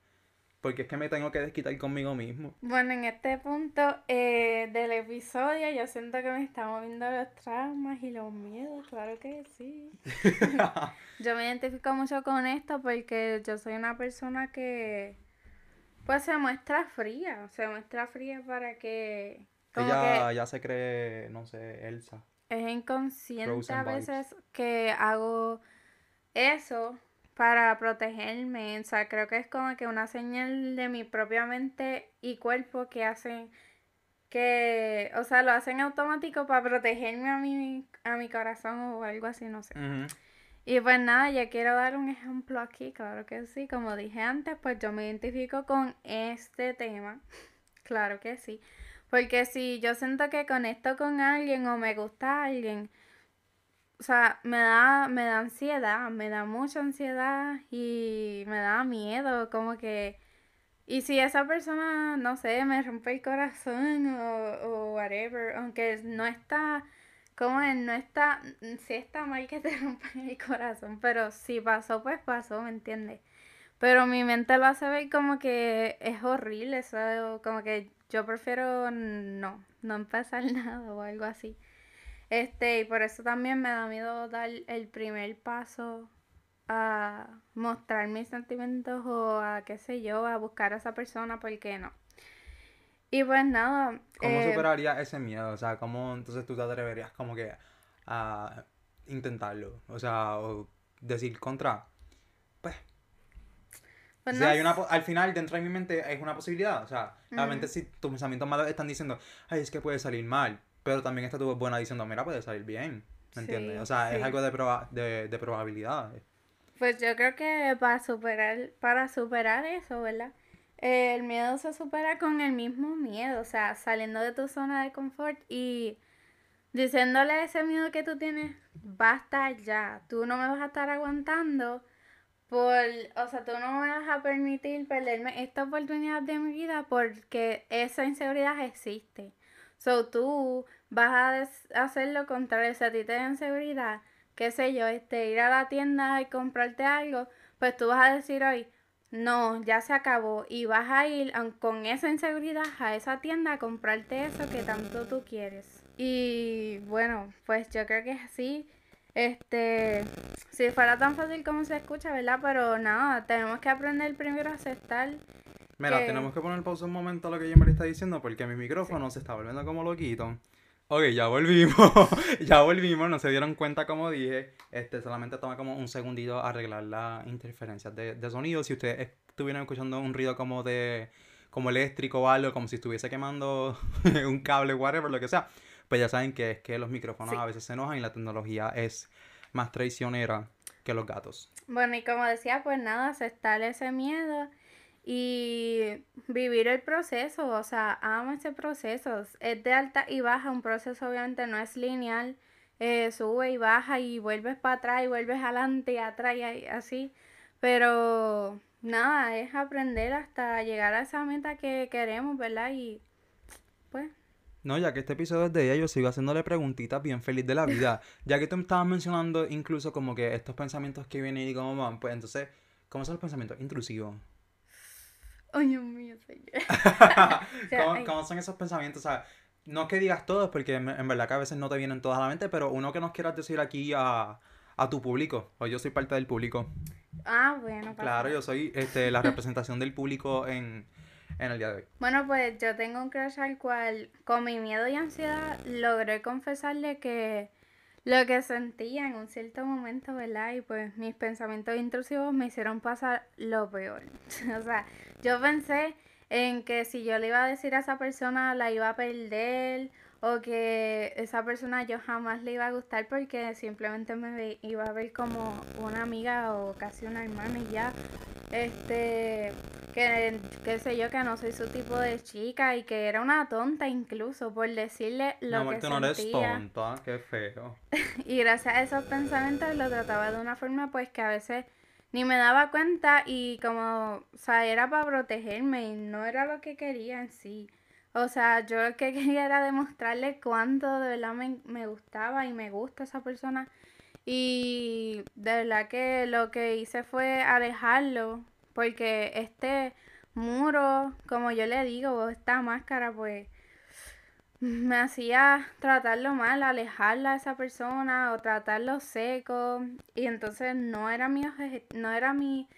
Porque es que me tengo que desquitar conmigo mismo. Bueno, en este punto eh, del episodio yo siento que me están moviendo los traumas y los miedos, claro que sí. Yo me identifico mucho con esto porque yo soy una persona que pues se muestra fría, se muestra fría para que como Ella ya se cree, no sé, Elsa. es inconsciente Frozen a vibes. veces que hago eso para protegerme, o sea, creo que es como que una señal de mi propia mente y cuerpo que hacen que, o sea, lo hacen automático para protegerme a mi, a mi corazón o algo así, no sé. Y pues nada, yo quiero dar un ejemplo aquí, claro que sí, como dije antes, pues yo me identifico con este tema, claro que sí, porque si yo siento que conecto con alguien o me gusta alguien, o sea, me da, me da ansiedad, me da mucha ansiedad y me da miedo, como que, y si esa persona, no sé, me rompe el corazón o, o whatever, aunque no está... Como es, no está, sí está mal que te rompan el corazón, pero si pasó, pues pasó, ¿me entiendes? Pero mi mente lo hace ver como que es horrible, eso, como que yo prefiero no, no empezar nada o algo así. Este, y por eso también me da miedo dar el primer paso a mostrar mis sentimientos o a qué sé yo, a buscar a esa persona, porque no. Y pues nada. ¿Cómo eh, superarías ese miedo? O sea, ¿cómo entonces tú te atreverías como que a intentarlo? O sea, o decir contra. Pues. pues hay una, al final, dentro de mi mente, es una posibilidad. O sea, realmente si tus pensamientos malos están diciendo, ay, es que puede salir mal. Pero también está tu buena diciendo, mira, puede salir bien. ¿Me entiendes? O sea, es algo de, proba de, de probabilidad. Pues yo creo que para superar, para superar eso, ¿verdad? el miedo se supera con el mismo miedo, o sea, saliendo de tu zona de confort y diciéndole a ese miedo que tú tienes, basta ya, tú no me vas a estar aguantando por, o sea, tú no me vas a permitir perderme esta oportunidad de mi vida porque esa inseguridad existe. So tú vas a hacer lo contrario, si a ti te da inseguridad, qué sé yo, este, ir a la tienda y comprarte algo, pues tú vas a decir hoy, no, ya se acabó y vas a ir con esa inseguridad a esa tienda a comprarte eso que tanto tú quieres. Y bueno, pues yo creo que es así. Este, si fuera tan fácil como se escucha, ¿verdad? Pero nada, tenemos que aprender primero a aceptar. Mira, tenemos que poner pausa un momento a lo que me está diciendo porque mi micrófono se está volviendo como loquito. Ok, ya volvimos, ya volvimos, no se dieron cuenta como dije, este, solamente toma como un segundito arreglar las interferencias de, de sonido, si ustedes estuvieran escuchando un ruido como de, como eléctrico o algo, como si estuviese quemando un cable, whatever, lo que sea, pues ya saben que es que los micrófonos a veces se enojan y la tecnología es más traicionera que los gatos. Bueno, y como decía, pues nada, aceptar ese miedo y vivir el proceso, o sea, amo ese proceso. Es de alta y baja, un proceso obviamente no es lineal, eh, sube y baja y vuelves para atrás y vuelves adelante y atrás y así, pero nada, es aprender hasta llegar a esa meta que queremos, ¿verdad? Y pues... No, ya que este episodio es de ella, yo sigo haciéndole preguntitas bien feliz de la vida. ya que tú me estabas mencionando incluso como que estos pensamientos que vienen y cómo van, pues entonces, ¿cómo son los pensamientos? Intrusivos. Oh, Dios mío, ¿Cómo, son esos pensamientos? O sea, no que digas todos, porque en, verdad que a veces no te vienen todas a la mente, pero uno que nos quieras decir aquí a, tu público, o yo soy parte del público. Ah, bueno. Claro, yo soy este, la representación del público en, en el día de hoy. Bueno, pues yo tengo un crush al cual, con mi miedo y ansiedad, logré confesarle que lo que sentía en un cierto momento, ¿verdad? Y pues mis pensamientos intrusivos me hicieron pasar lo peor. o sea, yo pensé en que si yo le iba a decir a esa persona la iba a perder o que esa persona yo jamás le iba a gustar porque simplemente me iba a ver como una amiga o casi una hermana y ya. Este, que qué sé yo, que no soy su tipo de chica y que era una tonta incluso por decirle lo que no eres tonta, qué feo. y gracias a esos pensamientos lo trataba de una forma pues que a veces ni me daba cuenta y como, o sea, era para protegerme y no era lo que quería en sí. O sea, yo lo que quería era demostrarle cuánto de verdad me, me gustaba y me gusta esa persona. Y de verdad que lo que hice fue alejarlo, porque este muro, como yo le digo, esta máscara, pues me hacía tratarlo mal, alejarla a esa persona o tratarlo seco. Y entonces no era mi, no era mi,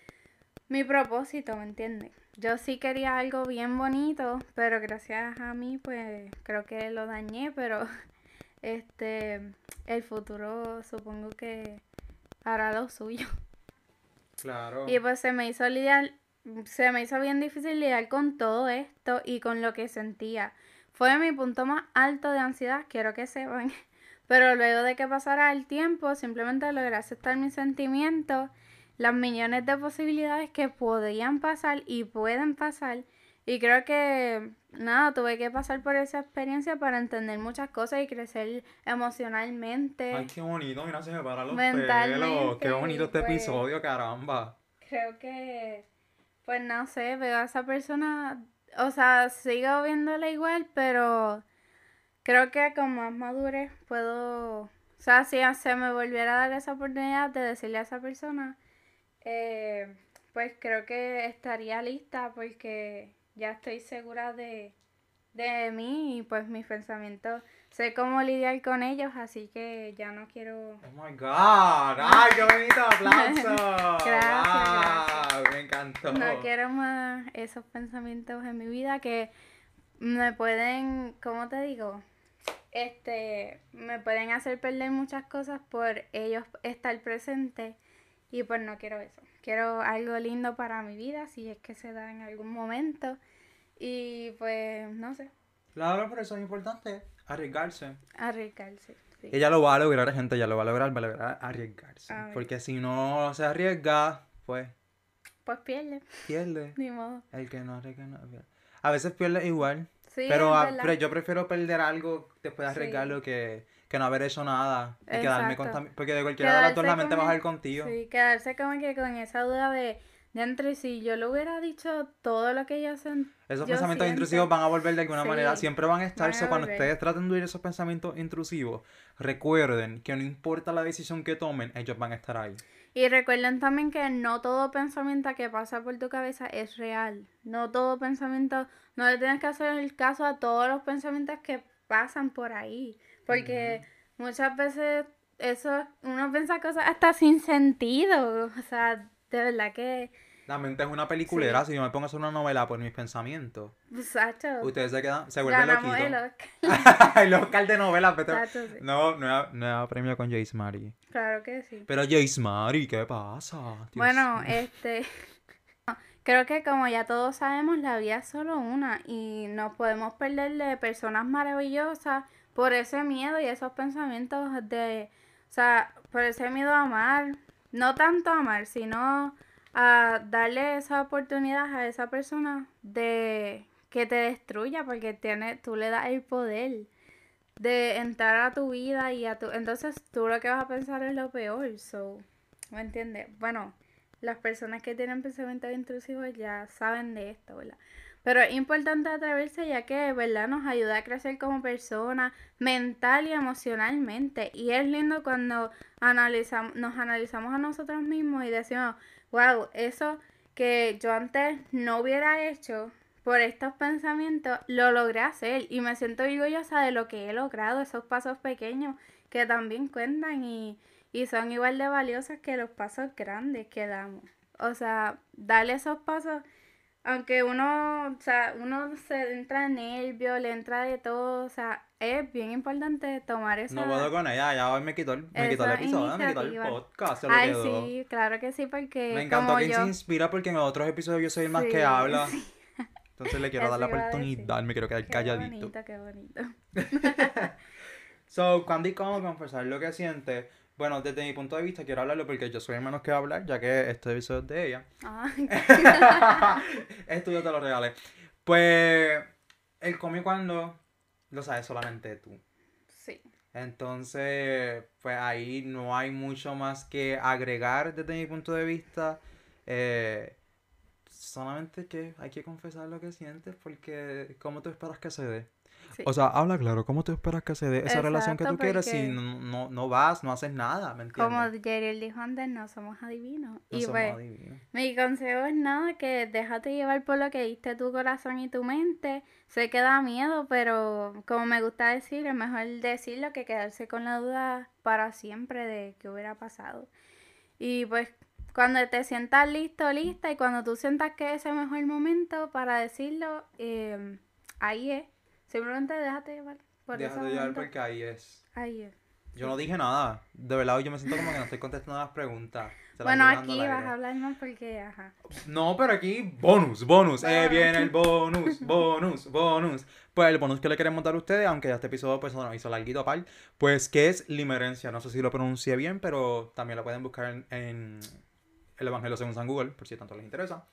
mi propósito, ¿me entiendes? Yo sí quería algo bien bonito, pero gracias a mí, pues creo que lo dañé, pero este, el futuro supongo que hará lo suyo. Claro. Y pues se me hizo lidiar, se me hizo bien difícil lidiar con todo esto y con lo que sentía. Fue mi punto más alto de ansiedad, quiero que sepan. Pero luego de que pasara el tiempo, simplemente logré aceptar mis sentimientos, las millones de posibilidades que podían pasar y pueden pasar. Y creo que, nada, tuve que pasar por esa experiencia para entender muchas cosas y crecer emocionalmente. Ay, qué bonito, mira, se me paran los pelos. Qué bonito este pues, episodio, caramba. Creo que, pues no sé, veo a esa persona o sea, sigo viéndola igual, pero creo que con más madurez puedo, o sea, si se me volviera a dar esa oportunidad de decirle a esa persona, eh, pues creo que estaría lista porque ya estoy segura de, de mí y pues mis pensamientos, sé cómo lidiar con ellos, así que ya no quiero... Oh my god, ay, qué bonito aplauso. Gracias, Wow, Me encantó. No quiero más esos pensamientos en mi vida que me pueden, ¿cómo te digo? Este, me pueden hacer perder muchas cosas por ellos estar presentes y pues no quiero eso. Quiero algo lindo para mi vida si es que se da en algún momento y pues no sé, Claro, por eso es importante arriesgarse. arriesgarse. sí. Ella lo va a lograr, gente, ella lo va a lograr, va a lograr arriesgarse. A. Porque si no se arriesga, pues Pues pierde, pierde. ni modo. El que no arriesga no pierde. A veces pierde igual. Sí, pero a- pero yo prefiero perder algo después de Sí. arriesgarlo que, que no haber hecho nada. Y quedarme con Porque de cualquiera de las dos Quedarse la mente va a ir contigo. Sí, quedarse como que con esa duda de, de entre si yo le hubiera dicho todo lo que yo sent Esos yo pensamientos siento. intrusivos van a volver de alguna Sí, manera, siempre van a estar. van a cuando ustedes traten de huir esos pensamientos intrusivos, recuerden que no importa la decisión que tomen, ellos van a estar ahí. Y recuerden también que no todo pensamiento que pasa por tu cabeza es real. No todo pensamiento, no le tienes que hacer el caso a todos los pensamientos que pasan por ahí. Porque muchas veces eso, uno piensa cosas hasta sin sentido. O sea, de verdad que, La mente es una peliculera, si yo me pongo a hacer una novela por mis pensamientos, Sacho, ustedes se quedan, se vuelven ganamos el loquitos. Oscar. el Oscar de Sacho, sí. No, no no era premio con Jace Mari. Claro que sí. Pero Jace Mari, ¿qué pasa? Dios Bueno, este, creo que como ya todos sabemos, la vida es solo una y nos podemos perder de personas maravillosas por ese miedo y esos pensamientos de, o sea, por ese miedo a amar, no tanto a amar, sino a darle esa oportunidad a esa persona de que te destruya porque tiene, tú le das el poder de entrar a tu vida y a tu, entonces tú lo que vas a pensar es lo peor, so, ¿me entiendes? Bueno, las personas que tienen pensamientos intrusivos ya saben de esto, ¿verdad? Pero es importante atreverse ya que, ¿verdad? Nos ayuda a crecer como persona, mental y emocionalmente. Y es lindo cuando analizamos, nos analizamos a nosotros mismos y decimos, wow, eso que yo antes no hubiera hecho por estos pensamientos, lo logré hacer. Y me siento orgullosa de lo que he logrado, esos pasos pequeños que también cuentan y, y son igual de valiosos que los pasos grandes que damos. O sea, darle esos pasos, aunque uno, o sea, uno se entra en nervio, le entra de todo, o sea, es bien importante tomar esa... No puedo con ella, ya hoy me quitó el, me quitó el episodio, me quitó el podcast, se lo Ay, quedó. sí, claro que sí, porque Me encantó que yo... se inspira porque en los otros episodios yo soy el más Sí, que habla. sí. Entonces le quiero Eso dar la oportunidad, me quiero quedar Qué calladito. bonito, qué bonito. So, cuando y cómo confesar lo que siente. Bueno, desde mi punto de vista quiero hablarlo porque yo soy el menos que hablar, ya que este episodio es de ella. Ah, Esto yo te lo regalé. Pues, el cómic cuando lo sabes solamente tú. sí. Entonces, pues ahí no hay mucho más que agregar desde mi punto de vista. Eh, solamente que hay que confesar lo que sientes porque ¿cómo tú esperas que se dé? Sí. O sea, habla claro, ¿cómo tú esperas que se dé esa relación que tú quieres si no, no, no vas, no haces nada, ¿me entiendes? Como Jeriel dijo antes, no somos adivinos. No y somos pues, adivinos. mi consejo es nada, que déjate llevar por lo que diste tu corazón y tu mente. Sé que da miedo, pero como me gusta decir, es mejor decirlo que quedarse con la duda para siempre de qué hubiera pasado. Y pues, cuando te sientas listo, lista, y cuando tú sientas que es el mejor momento para decirlo, eh, ahí es. Simplemente déjate llevar por Déjate llevar porque ahí es. Ahí es. Yo no dije nada. De verdad, yo me siento como que no estoy contestando las preguntas. Se Bueno, aquí vas a hablar más porque, ajá. No, pero aquí, bonus, bonus. Eh, Bonus. viene el bonus, bonus, bonus. Pues el bonus que le queremos dar a ustedes, aunque ya este episodio pues nos hizo larguito par, pues que es limerencia. No sé si lo pronuncié bien, pero también lo pueden buscar en, en el Evangelio según San Google, por si tanto les interesa.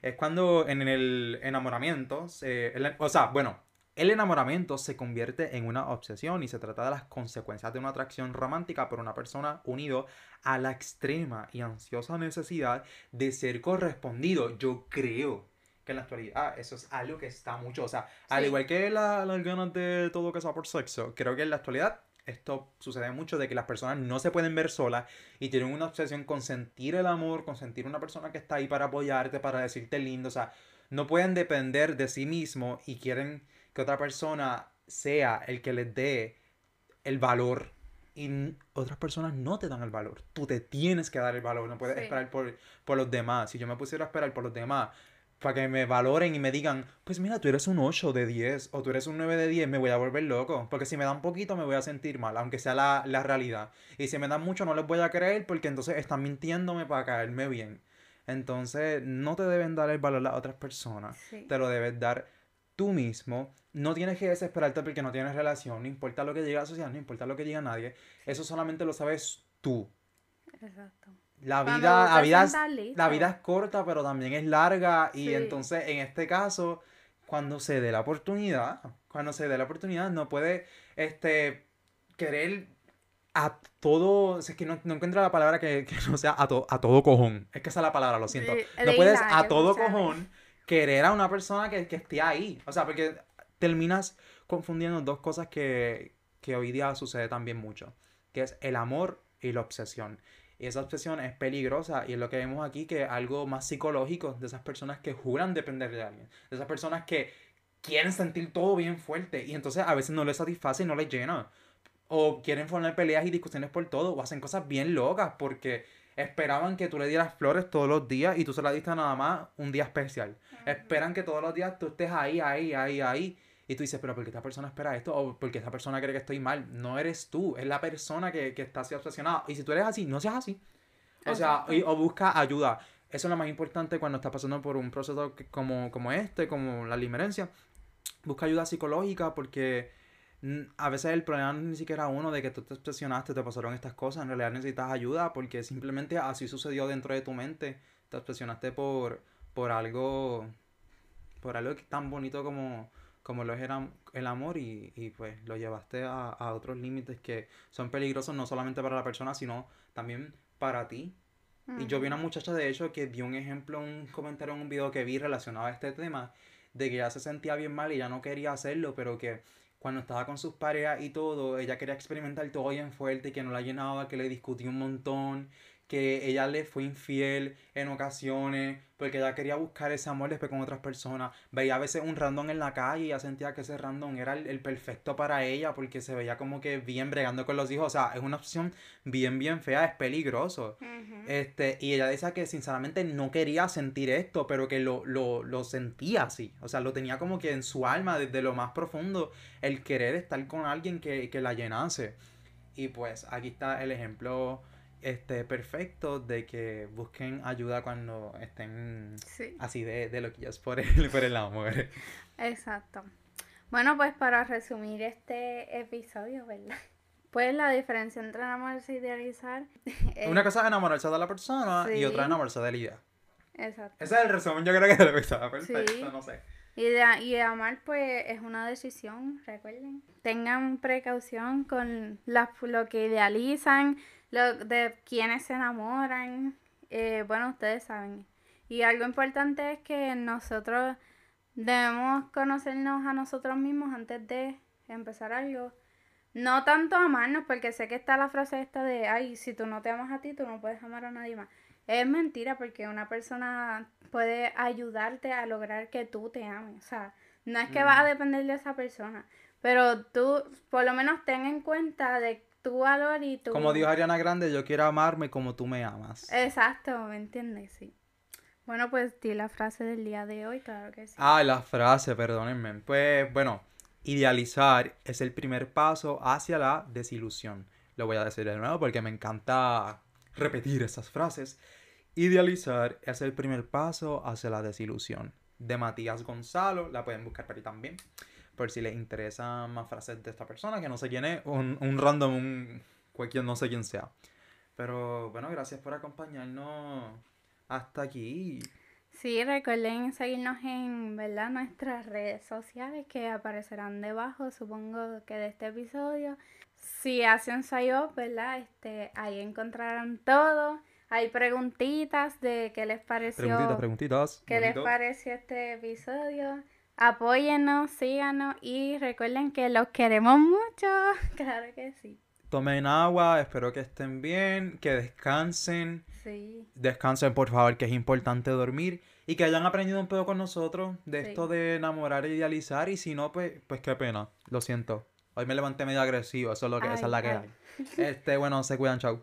Es cuando en el enamoramiento, se- el- o sea, bueno, el enamoramiento se convierte en una obsesión y se trata de las consecuencias de una atracción romántica por una persona unido a la extrema y ansiosa necesidad de ser correspondido. Yo creo que en la actualidad eso es algo que está mucho. O sea, al igual que la- las ganas de todo que sea por sexo, creo que en la actualidad esto sucede mucho de que las personas no se pueden ver solas y tienen una obsesión con sentir el amor, con sentir una persona que está ahí para apoyarte, para decirte lindo. O sea, no pueden depender de sí mismo y quieren que otra persona sea el que les dé el valor. Y otras personas no te dan el valor. Tú te tienes que dar el valor. No puedes esperar por, por los demás. Si yo me pusiera a esperar por los demás, para que me valoren y me digan, pues mira, tú eres un 8 de 10 o tú eres un 9 de 10, me voy a volver loco. Porque si me dan poquito me voy a sentir mal, aunque sea la, la realidad. Y si me dan mucho no les voy a creer porque entonces están mintiéndome para caerme bien. Entonces no te deben dar el valor a las otras personas. Te lo debes dar tú mismo. No tienes que desesperarte porque no tienes relación. No importa lo que diga la sociedad, no importa lo que diga nadie. Eso solamente lo sabes tú. Exacto. La vida, la vida, es, la vida es corta, pero también es larga. Y entonces, en este caso, cuando se dé la oportunidad, cuando se dé la oportunidad, no puede este querer a todo. Es que no, no encuentro la palabra que, no sea a, a todo cojón. Es que esa es la palabra, lo siento. no puedes a todo cojón querer a una persona que, que esté ahí. O sea, porque terminas confundiendo dos cosas que, que hoy día sucede también mucho. Que es el amor y la obsesión. Y esa obsesión es peligrosa y es lo que vemos aquí, que algo más psicológico de esas personas que juran depender de alguien, de esas personas que quieren sentir todo bien fuerte y entonces a veces no les satisface y no les llena. O quieren formar peleas y discusiones por todo, o hacen cosas bien locas porque esperaban que tú le dieras flores todos los días y tú se las diste nada más un día especial. Esperan que todos los días tú estés ahí, ahí, ahí, ahí. Y tú dices, pero ¿por qué esta persona espera esto? O porque esta persona cree que estoy mal. No eres tú, es la persona que, está así obsesionada. Y si tú eres así, no seas así. O sea, o busca ayuda. Eso es lo más importante cuando estás pasando por un proceso como, como este, como la limerencia. Busca ayuda psicológica porque a veces el problema no es ni siquiera uno de que tú te obsesionaste, te pasaron estas cosas. En realidad necesitas ayuda porque simplemente así sucedió dentro de tu mente. Te obsesionaste por, por algo, por algo tan bonito como como lo es el, amor y, y, pues lo llevaste a, a otros límites que son peligrosos no solamente para la persona, sino también para ti. Y yo vi una muchacha, de hecho, que dio un ejemplo, un comentario en un video que vi relacionado a este tema, de que ella se sentía bien mal y ya no quería hacerlo, pero que cuando estaba con sus parejas y todo, ella quería experimentar todo bien fuerte que no la llenaba, que le discutía un montón que ella le fue infiel en ocasiones porque ella quería buscar ese amor después con otras personas. Veía a veces un random en la calle y ella sentía que ese random era el, perfecto para ella porque se veía como que bien bregando con los hijos. O sea, es una opción bien, bien fea, es peligroso. este, y ella decía que sinceramente no quería sentir esto, pero que lo, lo, lo sentía así. O sea, lo tenía como que en su alma, desde lo más profundo, el querer estar con alguien que, que la llenase. Y pues aquí está el ejemplo este, perfecto de que busquen ayuda cuando estén así de, de loquillos por el, por el amor. Exacto. Bueno, pues para resumir este episodio, ¿verdad? Pues la diferencia entre enamorarse y idealizar. Una cosa es enamorarse de la persona y otra es enamorarse de la idea. Exacto. Ese es el resumen, yo creo que lo estaba perfecto, no sé. Y de, y amar, pues, es una decisión, recuerden. Tengan precaución con la, lo que idealizan, lo, de quienes se enamoran, eh, bueno, ustedes saben. Y algo importante es que nosotros debemos conocernos a nosotros mismos antes de empezar algo. No tanto amarnos, porque sé que está la frase esta de, ay, si tú no te amas a ti, tú no puedes amar a nadie más. Es mentira, porque una persona puede ayudarte a lograr que tú te ames. O sea, no es que va a depender de esa persona, pero tú por lo menos ten en cuenta de tu valor y tu... Como dijo Ariana Grande, yo quiero amarme como tú me amas. Exacto, ¿me entiendes? Sí. Bueno, pues di la frase del día de hoy, claro que sí. Ah, la frase, perdónenme. Pues bueno, idealizar es el primer paso hacia la desilusión. Lo voy a decir de nuevo porque me encanta repetir esas frases. Idealizar es el primer paso hacia la desilusión. De Matías Gonzalo, la pueden buscar por ahí también por si les interesan más frases de esta persona, que no sé quién es, un, un random, un cualquier, no sé quién sea. Pero bueno, gracias por acompañarnos hasta aquí. Sí, recuerden seguirnos en ¿verdad? nuestras redes sociales que aparecerán debajo, supongo que de este episodio. Si hacen ensayo, ¿verdad? Este, ahí encontrarán todo. Hay preguntitas de qué les pareció. Preguntitas, preguntitas. ¿Qué les pareció este episodio? Apóyennos, síganos y recuerden que los queremos mucho. Claro que sí. Tomen agua, espero que estén bien, que descansen. Sí. Descansen, por favor, que es importante dormir. Y que hayan aprendido un poco con nosotros de Sí. esto de enamorar e idealizar. Y si no, pues, pues qué pena. Lo siento. Hoy me levanté medio agresivo, eso es lo que, esa es la que ay. hay. Este, bueno, se cuidan, chao.